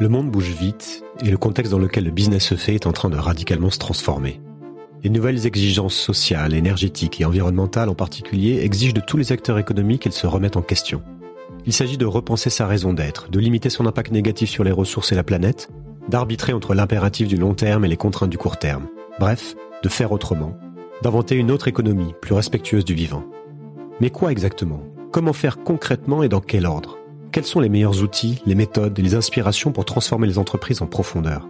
Le monde bouge vite et le contexte dans lequel le business se fait est en train de radicalement se transformer. Les nouvelles exigences sociales, énergétiques et environnementales en particulier exigent de tous les acteurs économiques qu'ils se remettent en question. Il s'agit de repenser sa raison d'être, de limiter son impact négatif sur les ressources et la planète, d'arbitrer entre l'impératif du long terme et les contraintes du court terme. Bref, de faire autrement, d'inventer une autre économie plus respectueuse du vivant. Mais quoi exactement? Comment faire concrètement et dans quel ordre? Quels sont les meilleurs outils, les méthodes et les inspirations pour transformer les entreprises en profondeur?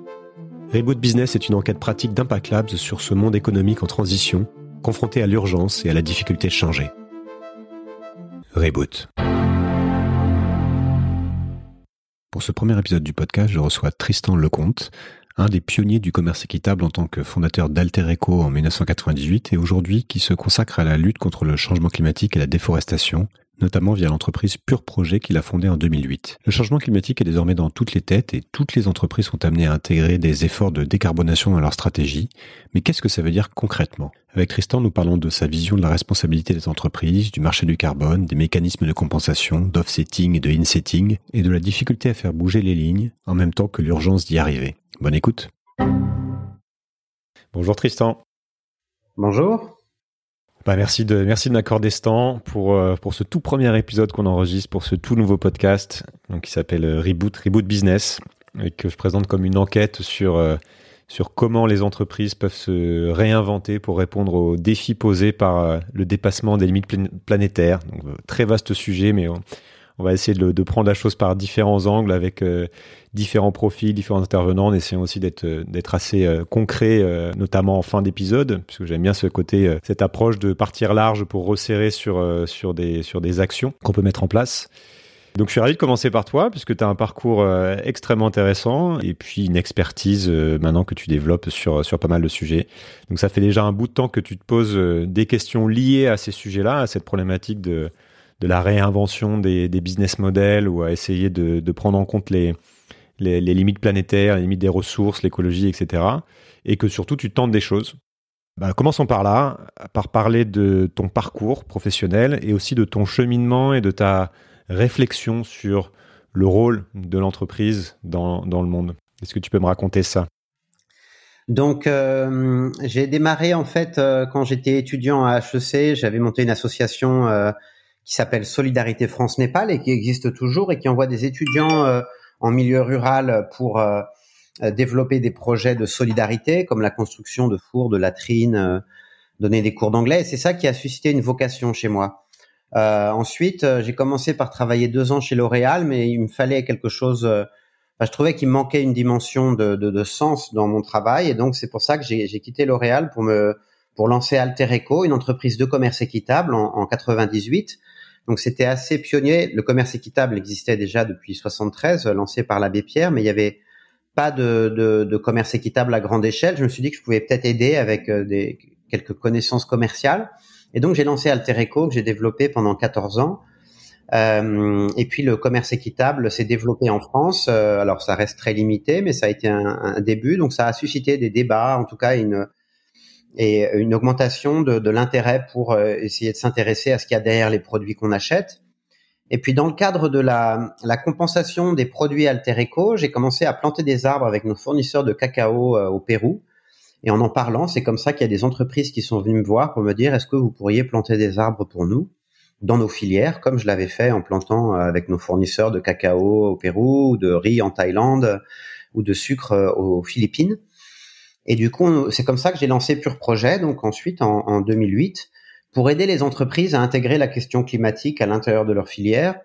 Reboot Business est une enquête pratique d'Impact Labs sur ce monde économique en transition, confronté à l'urgence et à la difficulté de changer. Reboot. Pour ce premier épisode du podcast, je reçois Tristan Lecomte, un des pionniers du commerce équitable en tant que fondateur d'Alter Eco en 1998 et aujourd'hui qui se consacre à la lutte contre le changement climatique et la déforestation notamment via l'entreprise Pure Projet qu'il a fondée en 2008. Le changement climatique est désormais dans toutes les têtes et toutes les entreprises sont amenées à intégrer des efforts de décarbonation dans leur stratégie. Mais qu'est-ce que ça veut dire concrètement? Avec Tristan, nous parlons de sa vision de la responsabilité des entreprises, du marché du carbone, des mécanismes de compensation, d'offsetting et de insetting, et de la difficulté à faire bouger les lignes en même temps que l'urgence d'y arriver. Bonne écoute. Bonjour Tristan. Bonjour. Bah merci de merci de m'accorder ce temps pour euh, pour ce tout premier épisode qu'on enregistre pour ce tout nouveau podcast donc qui s'appelle euh, Reboot Reboot Business et que je présente comme une enquête sur euh, sur comment les entreprises peuvent se réinventer pour répondre aux défis posés par le dépassement des limites planétaires. Donc, très vaste sujet, mais va essayer de, prendre la chose par différents angles avec euh, différents profils, différents intervenants, en essayant aussi d'être euh, assez euh, concret, notamment en fin d'épisode, puisque j'aime bien ce côté, cette approche de partir large pour resserrer sur sur des sur des actions qu'on peut mettre en place. Donc je suis ravi de commencer par toi, puisque tu as un parcours extrêmement intéressant et puis une expertise maintenant que tu développes sur, sur pas mal de sujets. Donc ça fait déjà un bout de temps que tu te poses des questions liées à ces sujets-là, à cette problématique de, de la réinvention des, business models ou à essayer de, prendre en compte les, limites planétaires, les limites des ressources, l'écologie, etc. Et que surtout tu tentes des choses. Bah, commençons par là, par parler de ton parcours professionnel et aussi de ton cheminement et de ta réflexion sur le rôle de l'entreprise dans, le monde. Est-ce que tu peux me raconter ça? Donc, euh, j'ai démarré en fait euh, quand j'étais étudiant à HEC. J'avais monté une association euh, qui s'appelle Solidarité France Népal et qui existe toujours et qui envoie des étudiants euh, en milieu rural pour euh, euh, développer des projets de solidarité comme la construction de fours, de latrines, donner des cours d'anglais. C'est ça qui a suscité une vocation chez moi. ensuite, j'ai commencé par travailler deux ans chez L'Oréal, mais il me fallait quelque chose. je trouvais qu'il manquait une dimension de, de, de, sens dans mon travail, et donc c'est pour ça que j'ai quitté L'Oréal pour me pour lancer Alter Eco, une entreprise de commerce équitable en, en 98 donc c'était assez pionnier. Le commerce équitable existait déjà depuis 73, lancé par l'abbé Pierre, mais il n'y avait pas de, commerce équitable à grande échelle. Je me suis dit que je pouvais peut-être aider avec euh, quelques connaissances commerciales. Et donc j'ai lancé Altereco que j'ai développé pendant 14 ans. Euh, et puis le commerce équitable s'est développé en France. Euh, alors ça reste très limité, mais ça a été un, un, début. Donc ça a suscité des débats, en tout cas une, et une augmentation de, de l'intérêt pour euh, essayer de s'intéresser à ce qu'il y a derrière les produits qu'on achète. Et puis dans le cadre de la, la compensation des produits Alter Eco, j'ai commencé à planter des arbres avec nos fournisseurs de cacao euh, au Pérou. Et en en parlant, c'est comme ça qu'il y a des entreprises qui sont venues me voir pour me dire est-ce que vous pourriez planter des arbres pour nous dans nos filières, comme je l'avais fait en plantant euh, avec nos fournisseurs de cacao au Pérou, ou de riz en Thaïlande, ou de sucre aux Philippines. Et du coup, c'est comme ça que j'ai lancé Pure Projet, donc ensuite en, en, 2008, pour aider les entreprises à intégrer la question climatique à l'intérieur de leur filière,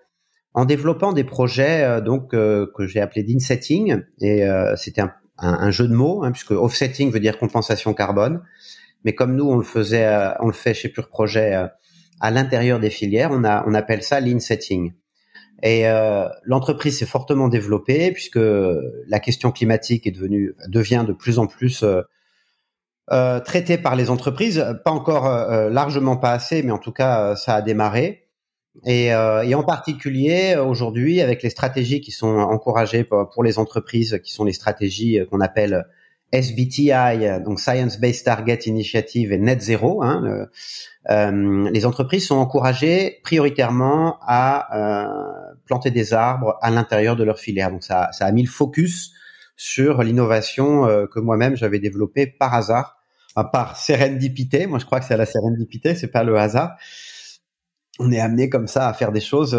en développant des projets euh, donc euh, que j'ai appelé d'insetting. Et euh, c'était un, un, jeu de mots, hein, puisque offsetting veut dire compensation carbone. Mais comme nous, on le faisait, on le fait chez Pure Projet à l'intérieur des filières, on, a, on appelle ça l'insetting. Et euh, l'entreprise s'est fortement développée puisque la question climatique est devenue devient de plus en plus euh, euh traitée par les entreprises, pas encore euh, largement pas assez, mais en tout cas ça a démarré. Et, et en particulier aujourd'hui avec les stratégies qui sont encouragées pour, pour, les entreprises, qui sont les stratégies qu'on appelle SBTI, donc Science Based Target Initiative et Net Zero. Hein, euh, les entreprises sont encouragées prioritairement à euh, planter des arbres à l'intérieur de leur filière. Donc ça, ça a mis le focus sur l'innovation euh, que moi-même j'avais développée par hasard, par sérendipité. Moi, je crois que c'est la sérendipité, c'est pas le hasard. On est amené comme ça à faire des choses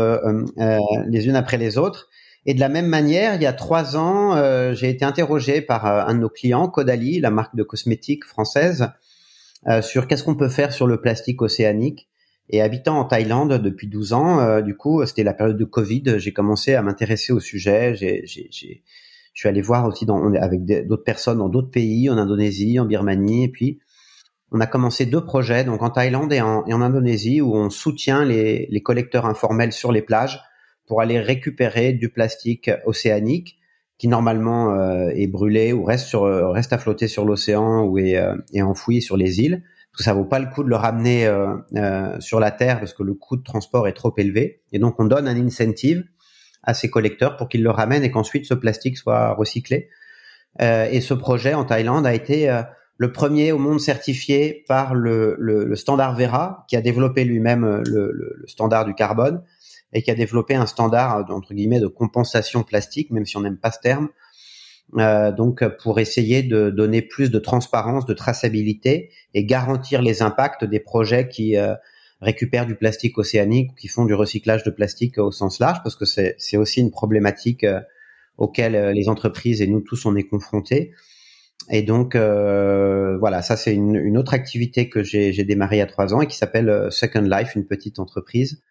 les unes après les autres. Et de la même manière, il y a trois ans, j'ai été interrogé par un de nos clients, Caudalie, la marque de cosmétiques française, euh, sur qu'est-ce qu'on peut faire sur le plastique océanique. Et habitant en Thaïlande depuis 12 ans, euh, du coup, c'était la période de Covid, j'ai commencé à m'intéresser au sujet. J'ai, j'ai, j'ai, je suis allé voir aussi dans, avec d'autres personnes dans d'autres pays, en Indonésie, en Birmanie, et puis on a commencé deux projets, donc en Thaïlande et en, Indonésie, où on soutient les collecteurs informels sur les plages pour aller récupérer du plastique océanique qui normalement euh, est brûlé ou reste sur euh, reste à flotter sur l'océan ou est, euh, est, enfoui sur les îles. Parce que ça vaut pas le coup de le ramener sur la terre parce que le coût de transport est trop élevé. Et donc on donne un incentive à ces collecteurs pour qu'ils le ramènent et qu'ensuite ce plastique soit recyclé. et ce projet en Thaïlande a été le premier au monde certifié par le, le, le standard Vera, qui a développé lui-même le, le, standard du carbone, et qui a développé un standard entre guillemets de compensation plastique, même si on n'aime pas ce terme. Euh, donc pour essayer de donner plus de transparence, de traçabilité et garantir les impacts des projets qui euh, récupèrent du plastique océanique ou qui font du recyclage de plastique au sens large, parce que c'est aussi une problématique euh, auquel euh, les entreprises et nous tous on est confrontés. Et donc euh, voilà, ça c'est une, une, autre activité que j'ai démarré il y a trois ans et qui s'appelle Second Life, une petite entreprise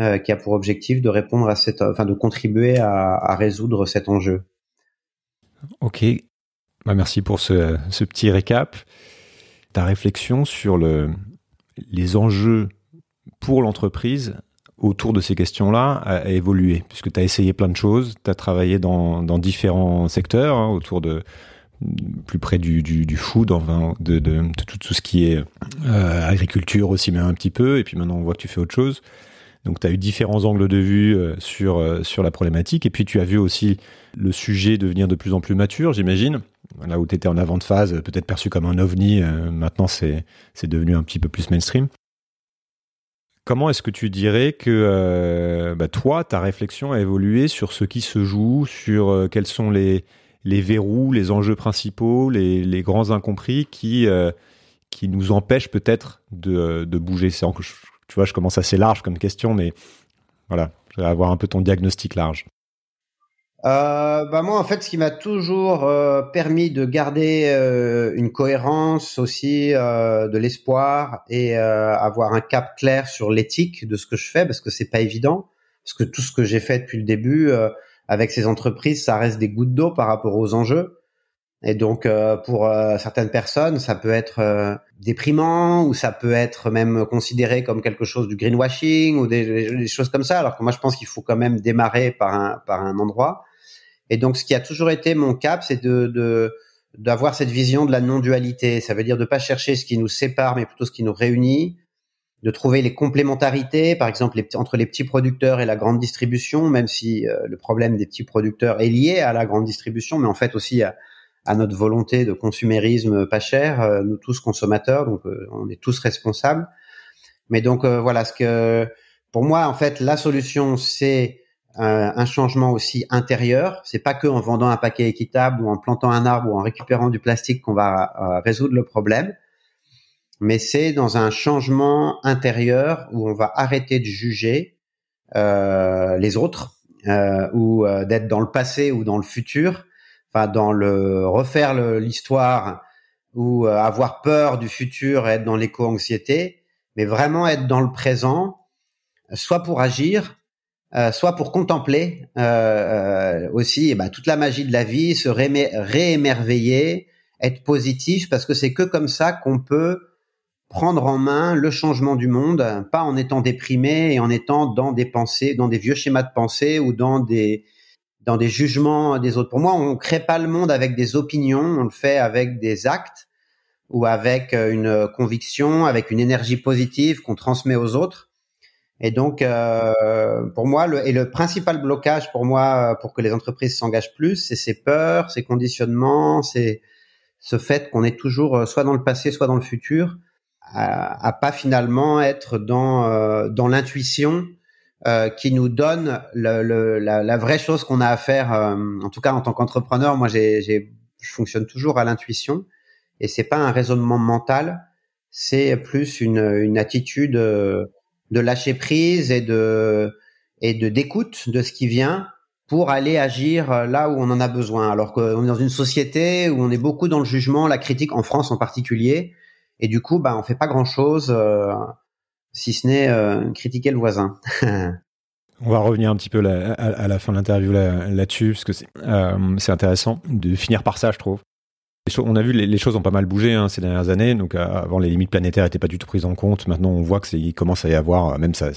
euh, qui a pour objectif de répondre à cette, enfin de contribuer à, résoudre cet enjeu. Ok, bah, merci pour ce, petit récap. Ta réflexion sur le, les enjeux pour l'entreprise autour de ces questions-là a, évolué, puisque tu as essayé plein de choses, tu as travaillé dans, différents secteurs, hein, autour de plus près du, du, du food, de, tout, ce qui est euh, agriculture aussi, même un petit peu, et puis maintenant on voit que tu fais autre chose. Donc tu as eu différents angles de vue euh, sur, euh, sur la problématique. Et puis tu as vu aussi le sujet devenir de plus en plus mature, j'imagine. Là où tu étais en avant de phase, peut-être perçu comme un ovni, euh, maintenant c'est devenu un petit peu plus mainstream. Comment est-ce que tu dirais que bah, toi, ta réflexion a évolué sur ce qui se joue, sur quels sont les, les verrous, les enjeux principaux, les, les grands incompris qui, qui nous empêchent peut-être de, de bouger? Tu vois, je commence assez large comme question, mais voilà, je vais avoir un peu ton diagnostic large. Euh, bah moi, en fait, ce qui m'a toujours euh, permis de garder euh, une cohérence aussi, euh, de l'espoir et euh, avoir un cap clair sur l'éthique de ce que je fais, parce que c'est pas évident, parce que tout ce que j'ai fait depuis le début avec ces entreprises, ça reste des gouttes d'eau par rapport aux enjeux. Et donc, euh, pour euh, certaines personnes, ça peut être euh, déprimant ou ça peut être même considéré comme quelque chose du greenwashing ou des, des choses comme ça. Alors que moi, je pense qu'il faut quand même démarrer par un, par un endroit. Et donc, ce qui a toujours été mon cap, c'est de, d'avoir cette vision de la non-dualité. Ça veut dire de pas chercher ce qui nous sépare, mais plutôt ce qui nous réunit, de trouver les complémentarités, par exemple entre les petits producteurs et la grande distribution, même si le problème des petits producteurs est lié à la grande distribution, mais en fait aussi à, à notre volonté de consumérisme pas cher, euh, nous tous consommateurs, donc euh, on est tous responsables. Mais donc euh, voilà, ce que pour moi en fait la solution c'est un changement aussi intérieur. C'est pas que en vendant un paquet équitable ou en plantant un arbre ou en récupérant du plastique qu'on va résoudre le problème, mais c'est dans un changement intérieur où on va arrêter de juger les autres euh, ou d'être dans le passé ou dans le futur dans le refaire l'histoire ou euh, avoir peur du futur et être dans l'éco-anxiété, mais vraiment être dans le présent, soit pour agir, euh, soit pour contempler euh aussi eh ben, toute la magie de la vie, se réémerveiller, être positif, parce que c'est que comme ça qu'on peut prendre en main le changement du monde, pas en étant déprimé et en étant dans des pensées, dans des vieux schémas de pensée ou dans des, dans des jugements des autres. Pour moi, on crée pas le monde avec des opinions, on le fait avec des actes ou avec euh, une conviction, avec une énergie positive qu'on transmet aux autres. Et donc, euh, pour moi, le, et le principal blocage pour moi, pour que les entreprises s'engagent plus, c'est ces peurs, ces conditionnements, c'est ce fait qu'on est toujours soit dans le passé, soit dans le futur, à, pas finalement être dans dans l'intuition qui nous donne le, la, la, vraie chose qu'on a à faire. en tout cas, en tant qu'entrepreneur, moi, j'ai, je fonctionne toujours à l'intuition et c'est pas un raisonnement mental, c'est plus une, une attitude euh, de lâcher prise et de et de d'écoute de ce qui vient pour aller agir là où on en a besoin. Alors qu'on est dans une société où on est beaucoup dans le jugement, la critique en France en particulier, et du coup, bah, on fait pas grand chose euh, si ce n'est euh, critiquer le voisin. On va revenir un petit peu à, la fin de l'interview là-dessus, parce que c'est intéressant de finir par ça, je trouve on a vu les, les, choses ont pas mal bougé hein, ces dernières années. Donc euh, avant les limites planétaires n'étaient pas du tout prises en compte. Maintenant on voit que il commence à y avoir euh, même ça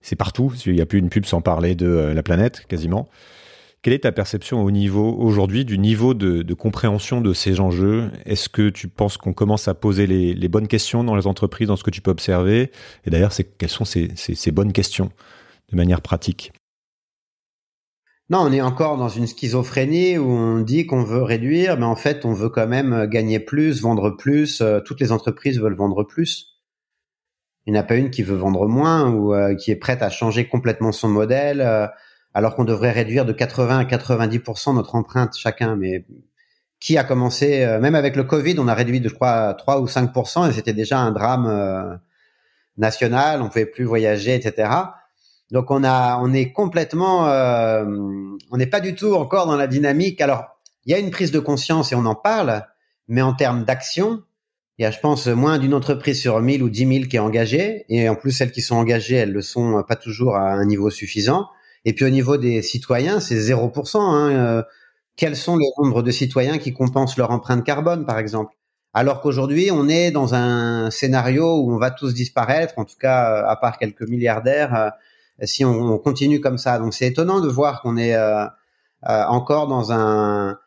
c'est partout. Il n'y a plus une pub sans parler de euh, la planète quasiment. Quelle est ta perception au niveau aujourd'hui du niveau de, compréhension de ces enjeux? Est-ce que tu penses qu'on commence à poser les, bonnes questions dans les entreprises, dans ce que tu peux observer? Et d'ailleurs, quelles sont ces, ces, bonnes questions de manière pratique? Non, on est encore dans une schizophrénie où on dit qu'on veut réduire, mais en fait, on veut quand même gagner plus, vendre plus. Euh, toutes les entreprises veulent vendre plus. Il n'y en a pas une qui veut vendre moins ou euh, qui est prête à changer complètement son modèle, euh, alors qu'on devrait réduire de 80 à 90% notre empreinte chacun. Mais qui a commencé, même avec le Covid, on a réduit de, je crois, 3 ou 5%, et c'était déjà un drame national, on pouvait plus voyager, etc. Donc on a, on est complètement, euh, on n'est pas du tout encore dans la dynamique. Alors il y a une prise de conscience et on en parle, mais en termes d'action, il y a, je pense, moins d'une entreprise sur 1000 ou 10 000 qui est engagée, et en plus celles qui sont engagées, elles le sont pas toujours à un niveau suffisant. Et puis au niveau des citoyens, c'est 0%. Hein. Euh, quels sont les nombres de citoyens qui compensent leur empreinte carbone, par exemple? Alors qu'aujourd'hui, on est dans un scénario où on va tous disparaître, en tout cas, à part quelques milliardaires, euh, si on, continue comme ça. Donc c'est étonnant de voir qu'on est euh, euh, encore dans un.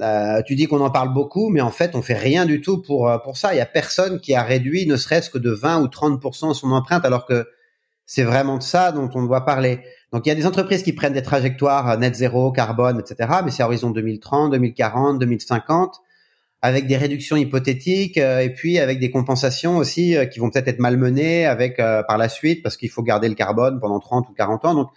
Euh, tu dis qu'on en parle beaucoup, mais en fait on fait rien du tout pour pour ça. Il y a personne qui a réduit, ne serait-ce que de 20 ou 30% son empreinte, alors que c'est vraiment de ça dont on doit parler. Donc il y a des entreprises qui prennent des trajectoires net zéro, carbone, etc. Mais c'est à horizon 2030, 2040, 2050 avec des réductions hypothétiques euh, et puis avec des compensations aussi euh, qui vont peut-être être malmenées avec euh, par la suite parce qu'il faut garder le carbone pendant 30 ou 40 ans. Donc,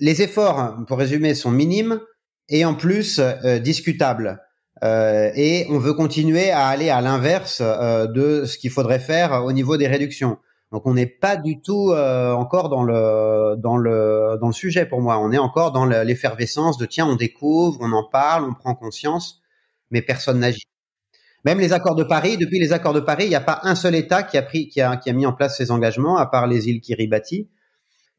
les efforts, pour résumer, sont minimes et en plus discutables. et on veut continuer à aller à l'inverse de ce qu'il faudrait faire au niveau des réductions. Donc on n'est pas du tout encore dans le dans le dans le sujet pour moi. On est encore dans l'effervescence de tiens on découvre, on en parle, on prend conscience mais personne n'agit. Même les accords de Paris, depuis les accords de Paris, il n'y a pas un seul État qui a pris, qui a, qui a mis en place ces engagements, à part les îles Kiribati.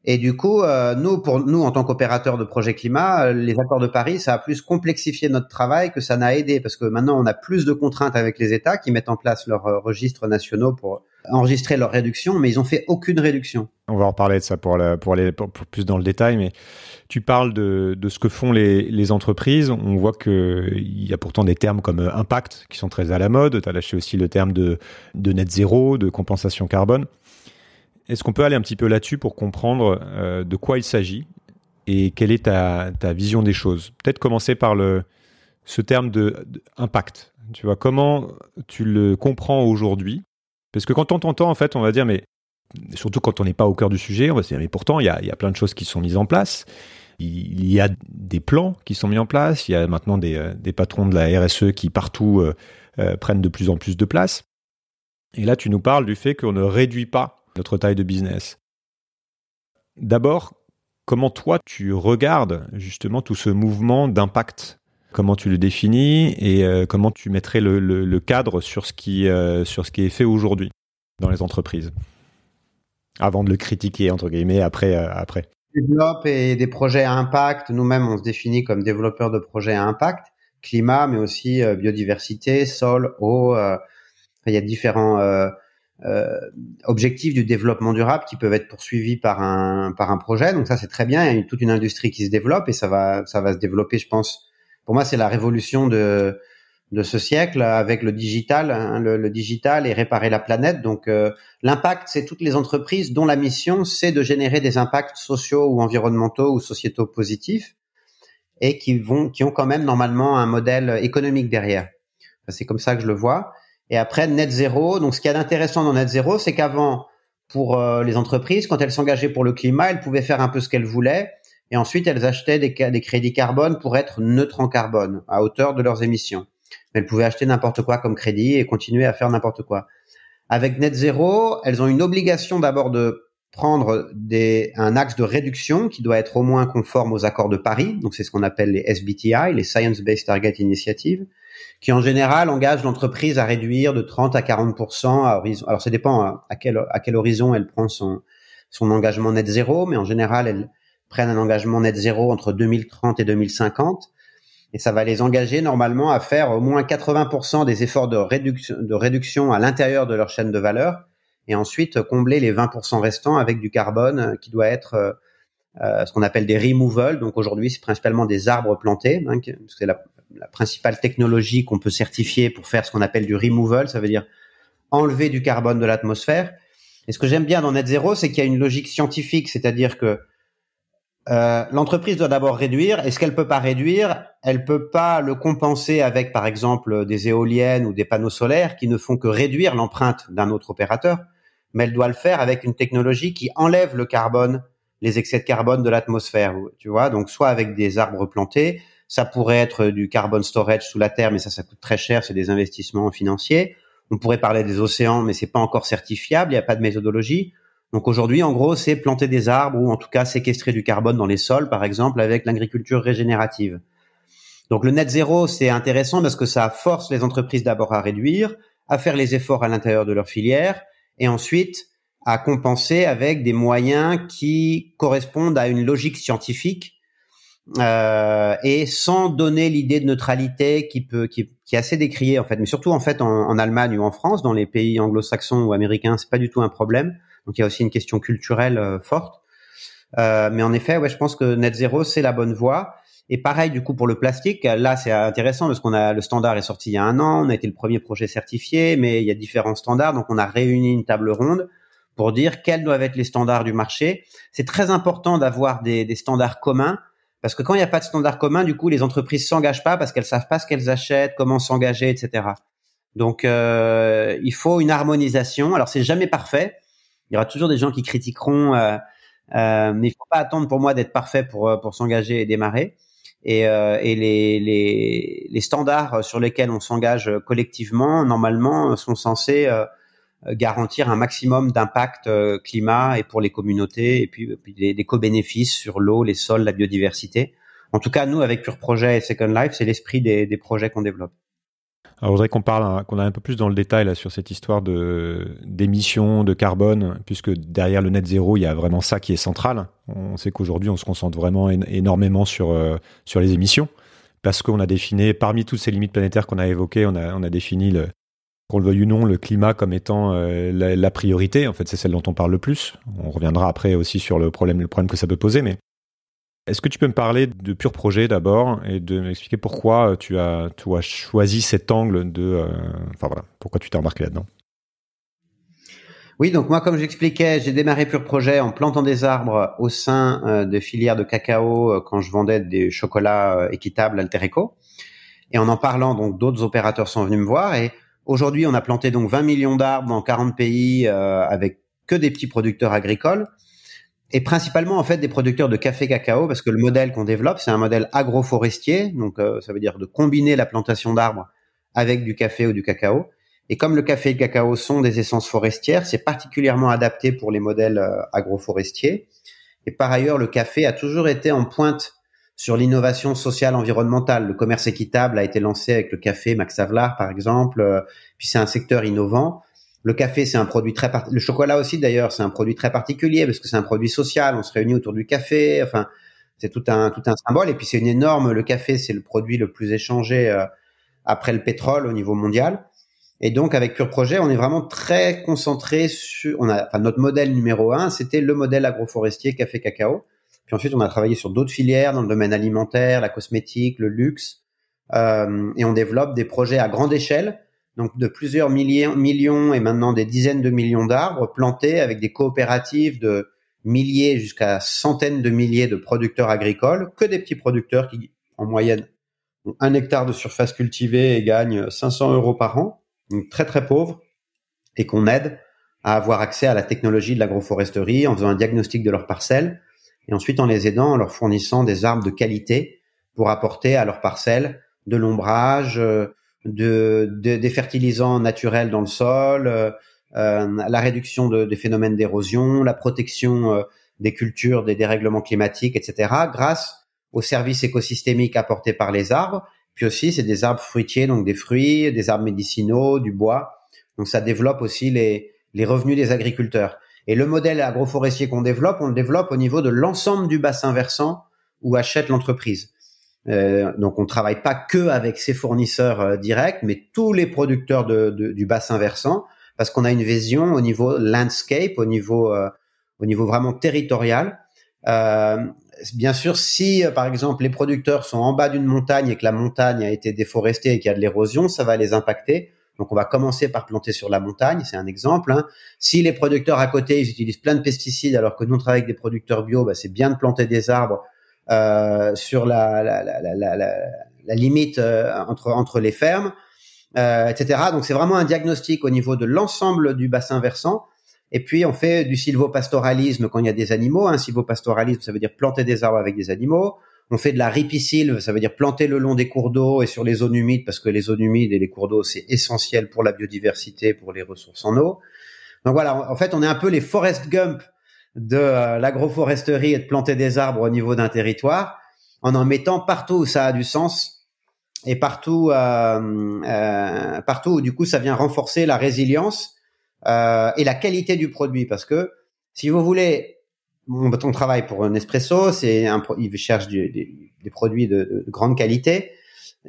Et du coup, euh, nous, pour nous, en tant qu'opérateurs de projet climat, euh, les accords de Paris, ça a plus complexifié notre travail que ça n'a aidé, parce que maintenant, on a plus de contraintes avec les États qui mettent en place leurs euh, registres nationaux pour enregistrer leur réduction, mais ils ont fait aucune réduction. On va en parler de ça pour, pour aller plus dans le détail, mais tu parles de, de ce que font les, les entreprises. On voit qu'il y a pourtant des termes comme impact qui sont très à la mode. Tu as lâché aussi le terme de, de net zéro, de compensation carbone. Est-ce qu'on peut aller un petit peu là-dessus pour comprendre euh, de quoi il s'agit et quelle est ta, vision des choses? Peut-être commencer par le, ce terme de, impact. Tu vois, comment tu le comprends aujourd'hui Parce que quand on t'entend, en fait, on va dire, mais surtout quand on n'est pas au cœur du sujet, on va se dire, mais pourtant, il y a, plein de choses qui sont mises en place. Il y a des plans qui sont mis en place. Il y a maintenant des, euh, patrons de la RSE qui partout euh, prennent de plus en plus de place. Et là, tu nous parles du fait qu'on ne réduit pas notre taille de business. D'abord, comment toi tu regardes justement tout ce mouvement d'impact Comment tu le définis et euh, comment tu mettrais le, cadre sur ce, qui, euh, sur ce qui est fait aujourd'hui dans les entreprises Avant de le critiquer, entre guillemets, après. Euh, après. Développe et des projets à impact. Nous-mêmes, on se définit comme développeurs de projets à impact, climat, mais aussi biodiversité, sol, eau. il y a différents objectifs du développement durable qui peuvent être poursuivis par un par un projet. Donc ça c'est très bien. Il y a toute une industrie qui se développe et ça va ça va se développer. Je pense. Pour moi c'est la révolution de de ce siècle avec le digital, hein, le, digital et réparer la planète. Donc euh, l'impact, c'est toutes les entreprises dont la mission c'est de générer des impacts sociaux ou environnementaux ou sociétaux positifs et qui vont qui ont quand même normalement un modèle économique derrière. c'est comme ça que je le vois. Et après, net zéro. Donc, ce qu'il y a d'intéressant dans net zéro, c'est qu'avant, pour euh, les entreprises, quand elles s'engageaient pour le climat, elles pouvaient faire un peu ce qu'elles voulaient. Et ensuite, elles achetaient des, crédits carbone pour être neutres en carbone, à hauteur de leurs émissions. elles pouvaient acheter n'importe quoi comme crédit et continuer à faire n'importe quoi. Avec net zéro, elles ont une obligation d'abord de prendre des, un axe de réduction qui doit être au moins conforme aux accords de Paris. Donc, c'est ce qu'on appelle les SBTI, les Science Based Target Initiative qui en général engage l'entreprise à réduire de 30 à 40% à horizon. Alors ça dépend hein, à, quel à quel horizon elle prend son son engagement net zéro, mais en général elles prennent un engagement net zéro entre 2030 et 2050 et ça va les engager normalement à faire au moins 80% des efforts de réduction, à l'intérieur de leur chaîne de valeur et ensuite combler les 20% restants avec du carbone euh, qui doit être euh, euh, ce qu'on appelle des removals. Donc aujourd'hui, c'est principalement des arbres plantés, hein, c'est la, la principale technologie qu'on peut certifier pour faire ce qu'on appelle du removal, ça veut dire enlever du carbone de l'atmosphère. Et ce que j'aime bien dans Net Zero, c'est qu'il y a une logique scientifique, c'est-à-dire que euh, l'entreprise doit d'abord réduire, et ce qu'elle peut pas réduire, elle peut pas le compenser avec, par exemple, des éoliennes ou des panneaux solaires qui ne font que réduire l'empreinte d'un autre opérateur, mais elle doit le faire avec une technologie qui enlève le carbone, les excès de carbone de l'atmosphère, tu vois, donc soit avec des arbres plantés, ça pourrait être du carbon storage sous la terre, mais ça, ça coûte très cher, c'est des investissements financiers. On pourrait parler des océans, mais c'est pas encore certifiable, il n'y a pas de méthodologie. Donc aujourd'hui, en gros, c'est planter des arbres ou en tout cas séquestrer du carbone dans les sols, par exemple, avec l'agriculture régénérative. Donc le net zéro, c'est intéressant parce que ça force les entreprises d'abord à réduire, à faire les efforts à l'intérieur de leur filière, et ensuite à compenser avec des moyens qui correspondent à une logique scientifique euh, et sans donner l'idée de neutralité qui peut qui, est assez décriée en fait, mais surtout en fait en Allemagne ou en France, dans les pays anglo-saxons ou américains, c'est pas du tout un problème. Donc il y a aussi une question culturelle euh, forte. Euh, mais en effet, ouais, je pense que net zéro c'est la bonne voie. Et pareil du coup pour le plastique, là c'est intéressant parce qu'on a le standard est sorti il y a un an, on a été le premier projet certifié, mais il y a différents standards, donc on a réuni une table ronde pour dire quels doivent être les standards du marché. C'est très important d'avoir des, des standards communs parce que quand il n'y a pas de standard commun, du coup, les entreprises s'engagent pas parce qu'elles savent pas ce qu'elles achètent, comment s'engager, etc. Donc, euh, il faut une harmonisation. Alors, c'est jamais parfait. Il y aura toujours des gens qui critiqueront, euh, euh, mais il faut pas attendre pour moi d'être parfait pour euh, pour s'engager et démarrer. Et, euh, et les, les, les standards sur lesquels on s'engage collectivement, normalement, sont censés euh, garantir un maximum d'impact climat et pour les communautés et puis, des, des co-bénéfices sur l'eau, les sols, la biodiversité. En tout cas, nous, avec Pure Projet et Second Life, c'est l'esprit des, des projets qu'on développe. Alors, je voudrais qu'on parle, qu'on aille un peu plus dans le détail là sur cette histoire de d'émissions de carbone, puisque derrière le net zéro, il y a vraiment ça qui est central. On sait qu'aujourd'hui, on se concentre vraiment énormément sur euh, sur les émissions, parce qu'on a défini, parmi toutes ces limites planétaires qu'on a évoquées, on a on a défini le, qu'on le veuille ou non, le climat comme étant euh, la, priorité. En fait, c'est celle dont on parle le plus. On reviendra après aussi sur le problème, le problème que ça peut poser. Mais est-ce que tu peux me parler de pur projet d'abord et de m'expliquer pourquoi tu as, tu as choisi cet angle de, euh, enfin voilà, pourquoi tu t'es embarqué là-dedans? Oui, donc moi, comme j'expliquais, j'ai démarré Pur Projet en plantant des arbres au sein euh, de filières de cacao quand je vendais des chocolats équitables Altereco. Et en en parlant, donc d'autres opérateurs sont venus me voir et Aujourd'hui, on a planté donc 20 millions d'arbres dans 40 pays euh, avec que des petits producteurs agricoles et principalement en fait des producteurs de café cacao parce que le modèle qu'on développe c'est un modèle agroforestier donc euh, ça veut dire de combiner la plantation d'arbres avec du café ou du cacao et comme le café et le cacao sont des essences forestières c'est particulièrement adapté pour les modèles euh, agroforestiers et par ailleurs le café a toujours été en pointe sur l'innovation sociale environnementale. Le commerce équitable a été lancé avec le café Max Havelaar, par exemple. Euh, puis c'est un secteur innovant. Le café, c'est un produit très le chocolat aussi d'ailleurs, c'est un produit très particulier parce que c'est un produit social. On se réunit autour du café. Enfin, c'est tout un tout un symbole. Et puis c'est une énorme. Le café, c'est le produit le plus échangé euh, après le pétrole au niveau mondial. Et donc avec Pure Projet, on est vraiment très concentré sur. On a, enfin, notre modèle numéro un, c'était le modèle agroforestier café cacao puis ensuite, on a travaillé sur d'autres filières dans le domaine alimentaire, la cosmétique, le luxe, euh, et on développe des projets à grande échelle, donc de plusieurs millions, et maintenant des dizaines de millions d'arbres plantés avec des coopératives de milliers jusqu'à centaines de milliers de producteurs agricoles, que des petits producteurs qui, en moyenne, un hectare de surface cultivée et gagnent 500 euros par an, donc très très pauvres, et qu'on aide à avoir accès à la technologie de l'agroforesterie en faisant un diagnostic de leurs parcelles et ensuite en les aidant en leur fournissant des arbres de qualité pour apporter à leurs parcelles de l'ombrage, euh, de, des fertilisants naturels dans le sol, euh, euh, la réduction de, des phénomènes d'érosion, la protection des cultures, des dérèglements climatiques, etc. grâce aux services écosystémiques apportés par les arbres. Puis aussi, c'est des arbres fruitiers, donc des fruits, des arbres médicinaux, du bois. Donc ça développe aussi les, les revenus des agriculteurs. Et le modèle agroforestier qu'on développe, on le développe au niveau de l'ensemble du bassin versant où achète l'entreprise. Euh, donc on travaille pas que avec ses fournisseurs euh, directs, mais tous les producteurs du bassin versant, parce qu'on a une vision au niveau landscape, au niveau euh, vraiment territorial. Bien sûr, si par exemple les producteurs sont en bas d'une montagne et que la montagne a été déforestée et qu'il y a de l'érosion, ça va les impacter. Donc on va commencer par planter sur la montagne, c'est un exemple. Hein. Si les producteurs à côté ils utilisent plein de pesticides alors que nous on travaille avec des producteurs bio, bah, c'est bien de planter des arbres sur la, la, la, la limite euh, entre, entre les fermes, euh, etc. Donc c'est vraiment un diagnostic au niveau de l'ensemble du bassin versant. Et puis on fait du silvopastoralisme quand il y a des animaux. Un hein. silvopastoralisme, ça veut dire planter des arbres avec des animaux. On fait de la ripisylve, ça veut dire planter le long des cours d'eau et sur les zones humides, parce que les zones humides et les cours d'eau, c'est essentiel pour la biodiversité, pour les ressources en eau. Donc voilà, en fait, on est un peu les Forest Gump de euh, l'agroforesterie et de planter des arbres au niveau d'un territoire, en en mettant partout où ça a du sens et partout, euh, euh, partout où du coup ça vient renforcer la résilience euh, et la qualité du produit, parce que si vous voulez mon on travaille pour Nespresso, c'est un, il cherche des, produits de, grande qualité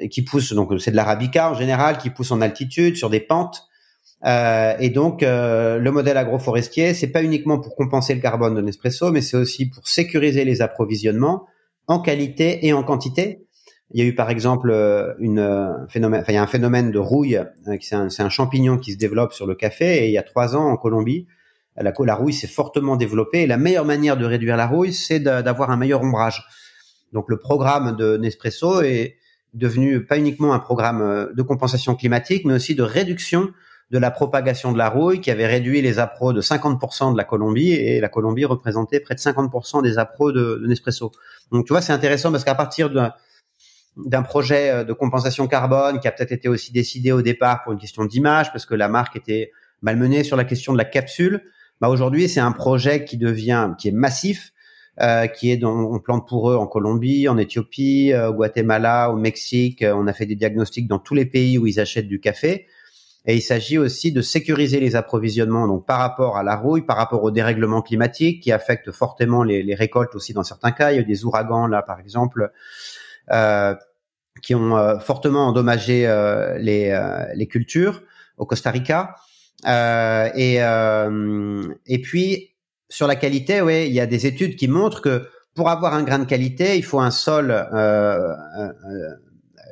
qui poussent donc c'est de l'arabica en général qui pousse en altitude sur des pentes euh, et donc euh, le modèle agroforestier c'est pas uniquement pour compenser le carbone de Nespresso mais c'est aussi pour sécuriser les approvisionnements en qualité et en quantité. Il y a eu par exemple euh, une phénomène, enfin il y a un phénomène de rouille, c'est un, un champignon qui se développe sur le café et il y a trois ans en Colombie la, la rouille s'est fortement développée et la meilleure manière de réduire la rouille, c'est d'avoir un meilleur ombrage. Donc le programme de Nespresso est devenu pas uniquement un programme euh, de compensation climatique, mais aussi de réduction de la propagation de la rouille qui avait réduit les appros de 50% de la Colombie et la Colombie représentait près de 50% des appros de, Nespresso. Donc tu vois, c'est intéressant parce qu'à partir d'un projet euh, de compensation carbone qui a peut-être été aussi décidé au départ pour une question d'image parce que la marque était malmenée sur la question de la capsule, bah aujourd'hui c'est un projet qui devient qui est massif, euh, qui est dans, on plante pour eux en Colombie, en Éthiopie, euh, au Guatemala, au Mexique. Euh, on a fait des diagnostics dans tous les pays où ils achètent du café. Et il s'agit aussi de sécuriser les approvisionnements, donc par rapport à la rouille, par rapport au dérèglement climatique qui affecte fortement les, récoltes aussi dans certains cas. Il y a eu des ouragans là, par exemple, euh, qui ont euh, fortement endommagé les, les cultures au Costa Rica. Euh, et, euh, et puis sur la qualité, oui, il y a des études qui montrent que pour avoir un grain de qualité, il faut un sol euh,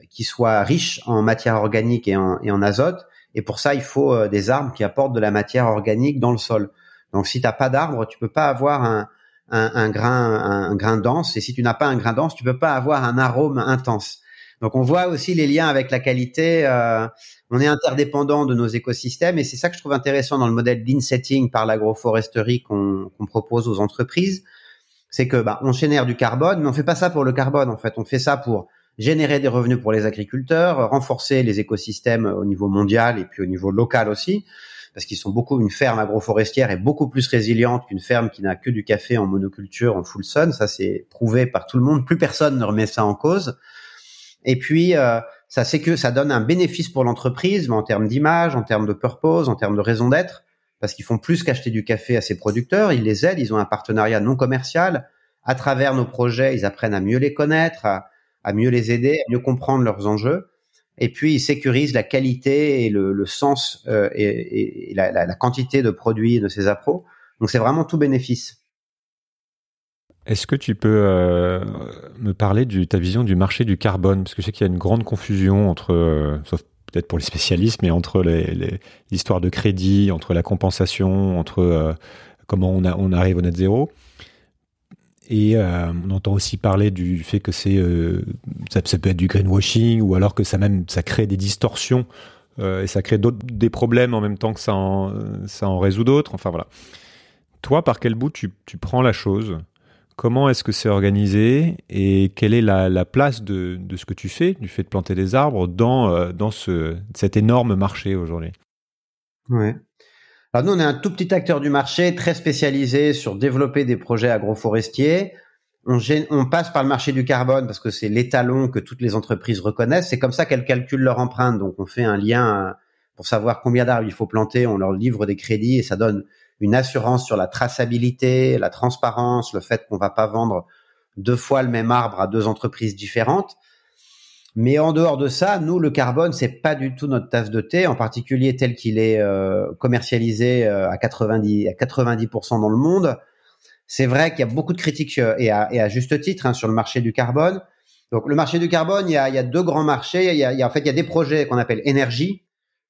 qui soit riche en matière organique et en, et en, azote. Et pour ça, il faut des arbres qui apportent de la matière organique dans le sol. Donc, si tu n'as pas d'arbre, tu peux pas avoir un, un, un grain, un, grain dense. Et si tu n'as pas un grain dense, tu peux pas avoir un arôme intense. Donc, on voit aussi les liens avec la qualité. Euh, on est interdépendant de nos écosystèmes et c'est ça que je trouve intéressant dans le modèle d'insetting par l'agroforesterie qu'on propose aux entreprises. C'est que bah, on génère du carbone, mais on fait pas ça pour le carbone en fait. On fait ça pour générer des revenus pour les agriculteurs, renforcer les écosystèmes au niveau mondial et puis au niveau local aussi, parce qu'ils sont beaucoup une ferme agroforestière est beaucoup plus résiliente qu'une ferme qui n'a que du café en monoculture en full sun. Ça c'est prouvé par tout le monde. Plus personne ne remet ça en cause. Et puis euh, ça c'est que ça donne un bénéfice pour l'entreprise, mais en termes d'image, en termes de purpose, en termes de raison d'être, parce qu'ils font plus qu'acheter du café à ses producteurs, ils les aident, ils ont un partenariat non commercial. À travers nos projets, ils apprennent à mieux les connaître, à, mieux les aider, à mieux comprendre leurs enjeux. Et puis, ils sécurisent la qualité et le, sens euh, et, la, quantité de produits de ces appros. Donc, c'est vraiment tout bénéfice. Est-ce que tu peux euh, me parler de ta vision du marché du carbone? Parce que je sais qu'il y a une grande confusion entre, euh, sauf peut-être pour les spécialistes, mais entre l'histoire de crédit, entre la compensation, entre comment on, arrive au net zéro. Et euh, on entend aussi parler du fait que c'est ça, peut être du greenwashing ou alors que ça même ça crée des distorsions et ça crée des problèmes en même temps que ça en, résout d'autres. Enfin voilà. Toi, par quel bout tu, prends la chose? Comment est-ce que c'est organisé? Et quelle est la, place de, de, ce que tu fais, du fait de planter des arbres, dans, dans ce, cet énorme marché aujourd'hui? Ouais. Alors nous, on est un tout petit acteur du marché, très spécialisé sur développer des projets agroforestiers. On, passe par le marché du carbone parce que c'est l'étalon que toutes les entreprises reconnaissent. C'est comme ça qu'elles calculent leur empreinte. Donc on fait un lien pour savoir combien d'arbres il faut planter. On leur livre des crédits et ça donne une assurance sur la traçabilité, la transparence, le fait qu'on va pas vendre deux fois le même arbre à deux entreprises différentes. Mais en dehors de ça, nous, le carbone, c'est pas du tout notre tasse de thé, en particulier tel qu'il est euh, commercialisé euh, à 90 à 90% dans le monde. C'est vrai qu'il y a beaucoup de critiques euh, et à, et à juste titre hein, sur le marché du carbone. Donc, le marché du carbone, il y a, il y a deux grands marchés. Il y a, il y a, en fait, il y a des projets qu'on appelle énergie,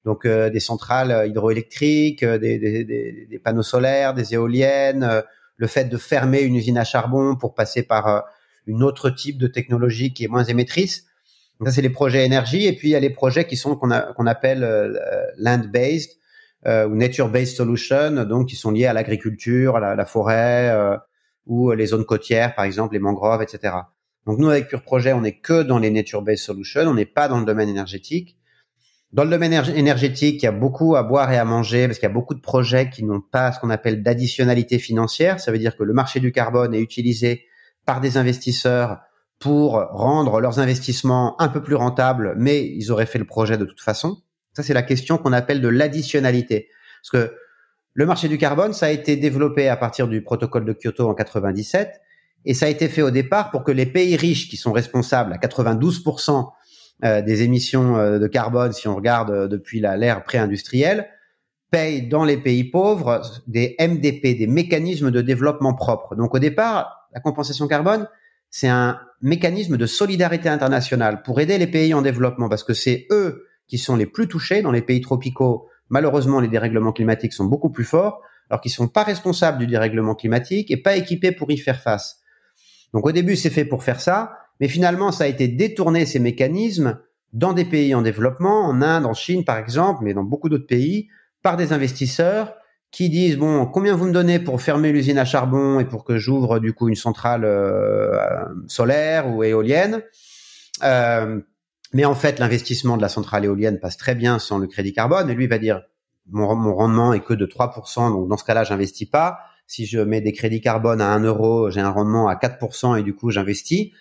donc des centrales hydroélectriques, des, des, des, des, panneaux solaires, des éoliennes, le fait de fermer une usine à charbon pour passer par une autre type de technologie qui est moins émettrice. Ça, c'est les projets énergie. Et puis, il y a les projets qui sont qu'on appelle euh, land-based euh, ou nature-based solutions, donc qui sont liés à l'agriculture, à la, forêt euh, ou les zones côtières, par exemple, les mangroves, etc. Donc nous, avec Pure Projet, on n'est que dans les nature-based solutions. On n'est pas dans le domaine énergétique. Dans le domaine énergétique, il y a beaucoup à boire et à manger parce qu'il y a beaucoup de projets qui n'ont pas ce qu'on appelle d'additionnalité financière. Ça veut dire que le marché du carbone est utilisé par des investisseurs pour rendre leurs investissements un peu plus rentables, mais ils auraient fait le projet de toute façon. Ça, c'est la question qu'on appelle de l'additionnalité. Parce que le marché du carbone, ça a été développé à partir du protocole de Kyoto en 97, et ça a été fait au départ pour que les pays riches, qui sont responsables à 92% euh, des émissions euh, de carbone, si on regarde euh, depuis l'ère pré-industrielle, payent dans les pays pauvres des MDP, des mécanismes de développement propres. Donc au départ, la compensation carbone, c'est un mécanisme de solidarité internationale pour aider les pays en développement parce que c'est eux qui sont les plus touchés dans les pays tropicaux. Malheureusement, les dérèglements climatiques sont beaucoup plus forts, alors qu'ils sont pas responsables du dérèglement climatique et pas équipés pour y faire face. Donc au début, c'est fait pour faire ça, mais finalement, ça a été détourné ces mécanismes dans des pays en développement, en Inde, en Chine par exemple, mais dans beaucoup d'autres pays, par des investisseurs qui disent bon combien vous me donnez pour fermer l'usine à charbon et pour que j'ouvre du coup une centrale euh, solaire ou éolienne euh, mais en fait l'investissement de la centrale éolienne passe très bien sans le crédit carbone. Et lui va dire mon, mon rendement est que de 3% donc dans ce cas-là j'investis pas. Si je mets des crédits carbone à 1 euro j'ai un rendement à 4% et du coup j'investis.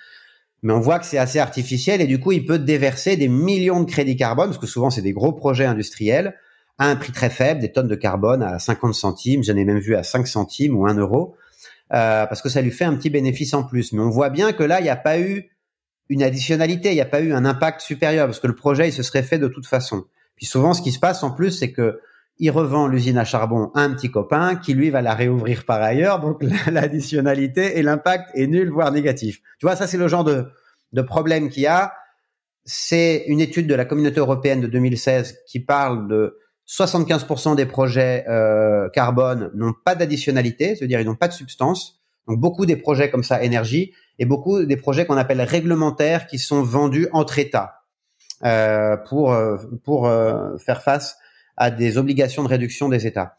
Mais on voit que c'est assez artificiel et du coup il peut déverser des millions de crédits carbone parce que souvent c'est des gros projets industriels à un prix très faible, des tonnes de carbone à 50 centimes, j'en ai même vu à 5 centimes ou 1 euro, euh, parce que ça lui fait un petit bénéfice en plus. Mais on voit bien que là, il n'y a pas eu une additionnalité, il n'y a pas eu un impact supérieur, parce que le projet, il se serait fait de toute façon. Puis souvent, ce qui se passe en plus, c'est que il revend l'usine à charbon à un petit copain qui lui va la réouvrir par ailleurs, donc l'additionnalité et l'impact est nul, voire négatif. Tu vois, ça c'est le genre de, de problème qu'il y a. C'est une étude de la communauté européenne de 2016 qui parle de 75% des projets euh, carbone n'ont pas d'additionnalité, c'est-à-dire ils n'ont pas de substance. Donc beaucoup des projets comme ça énergie et beaucoup des projets qu'on appelle réglementaires qui sont vendus entre États euh, pour euh, pour euh, faire face à des obligations de réduction des États.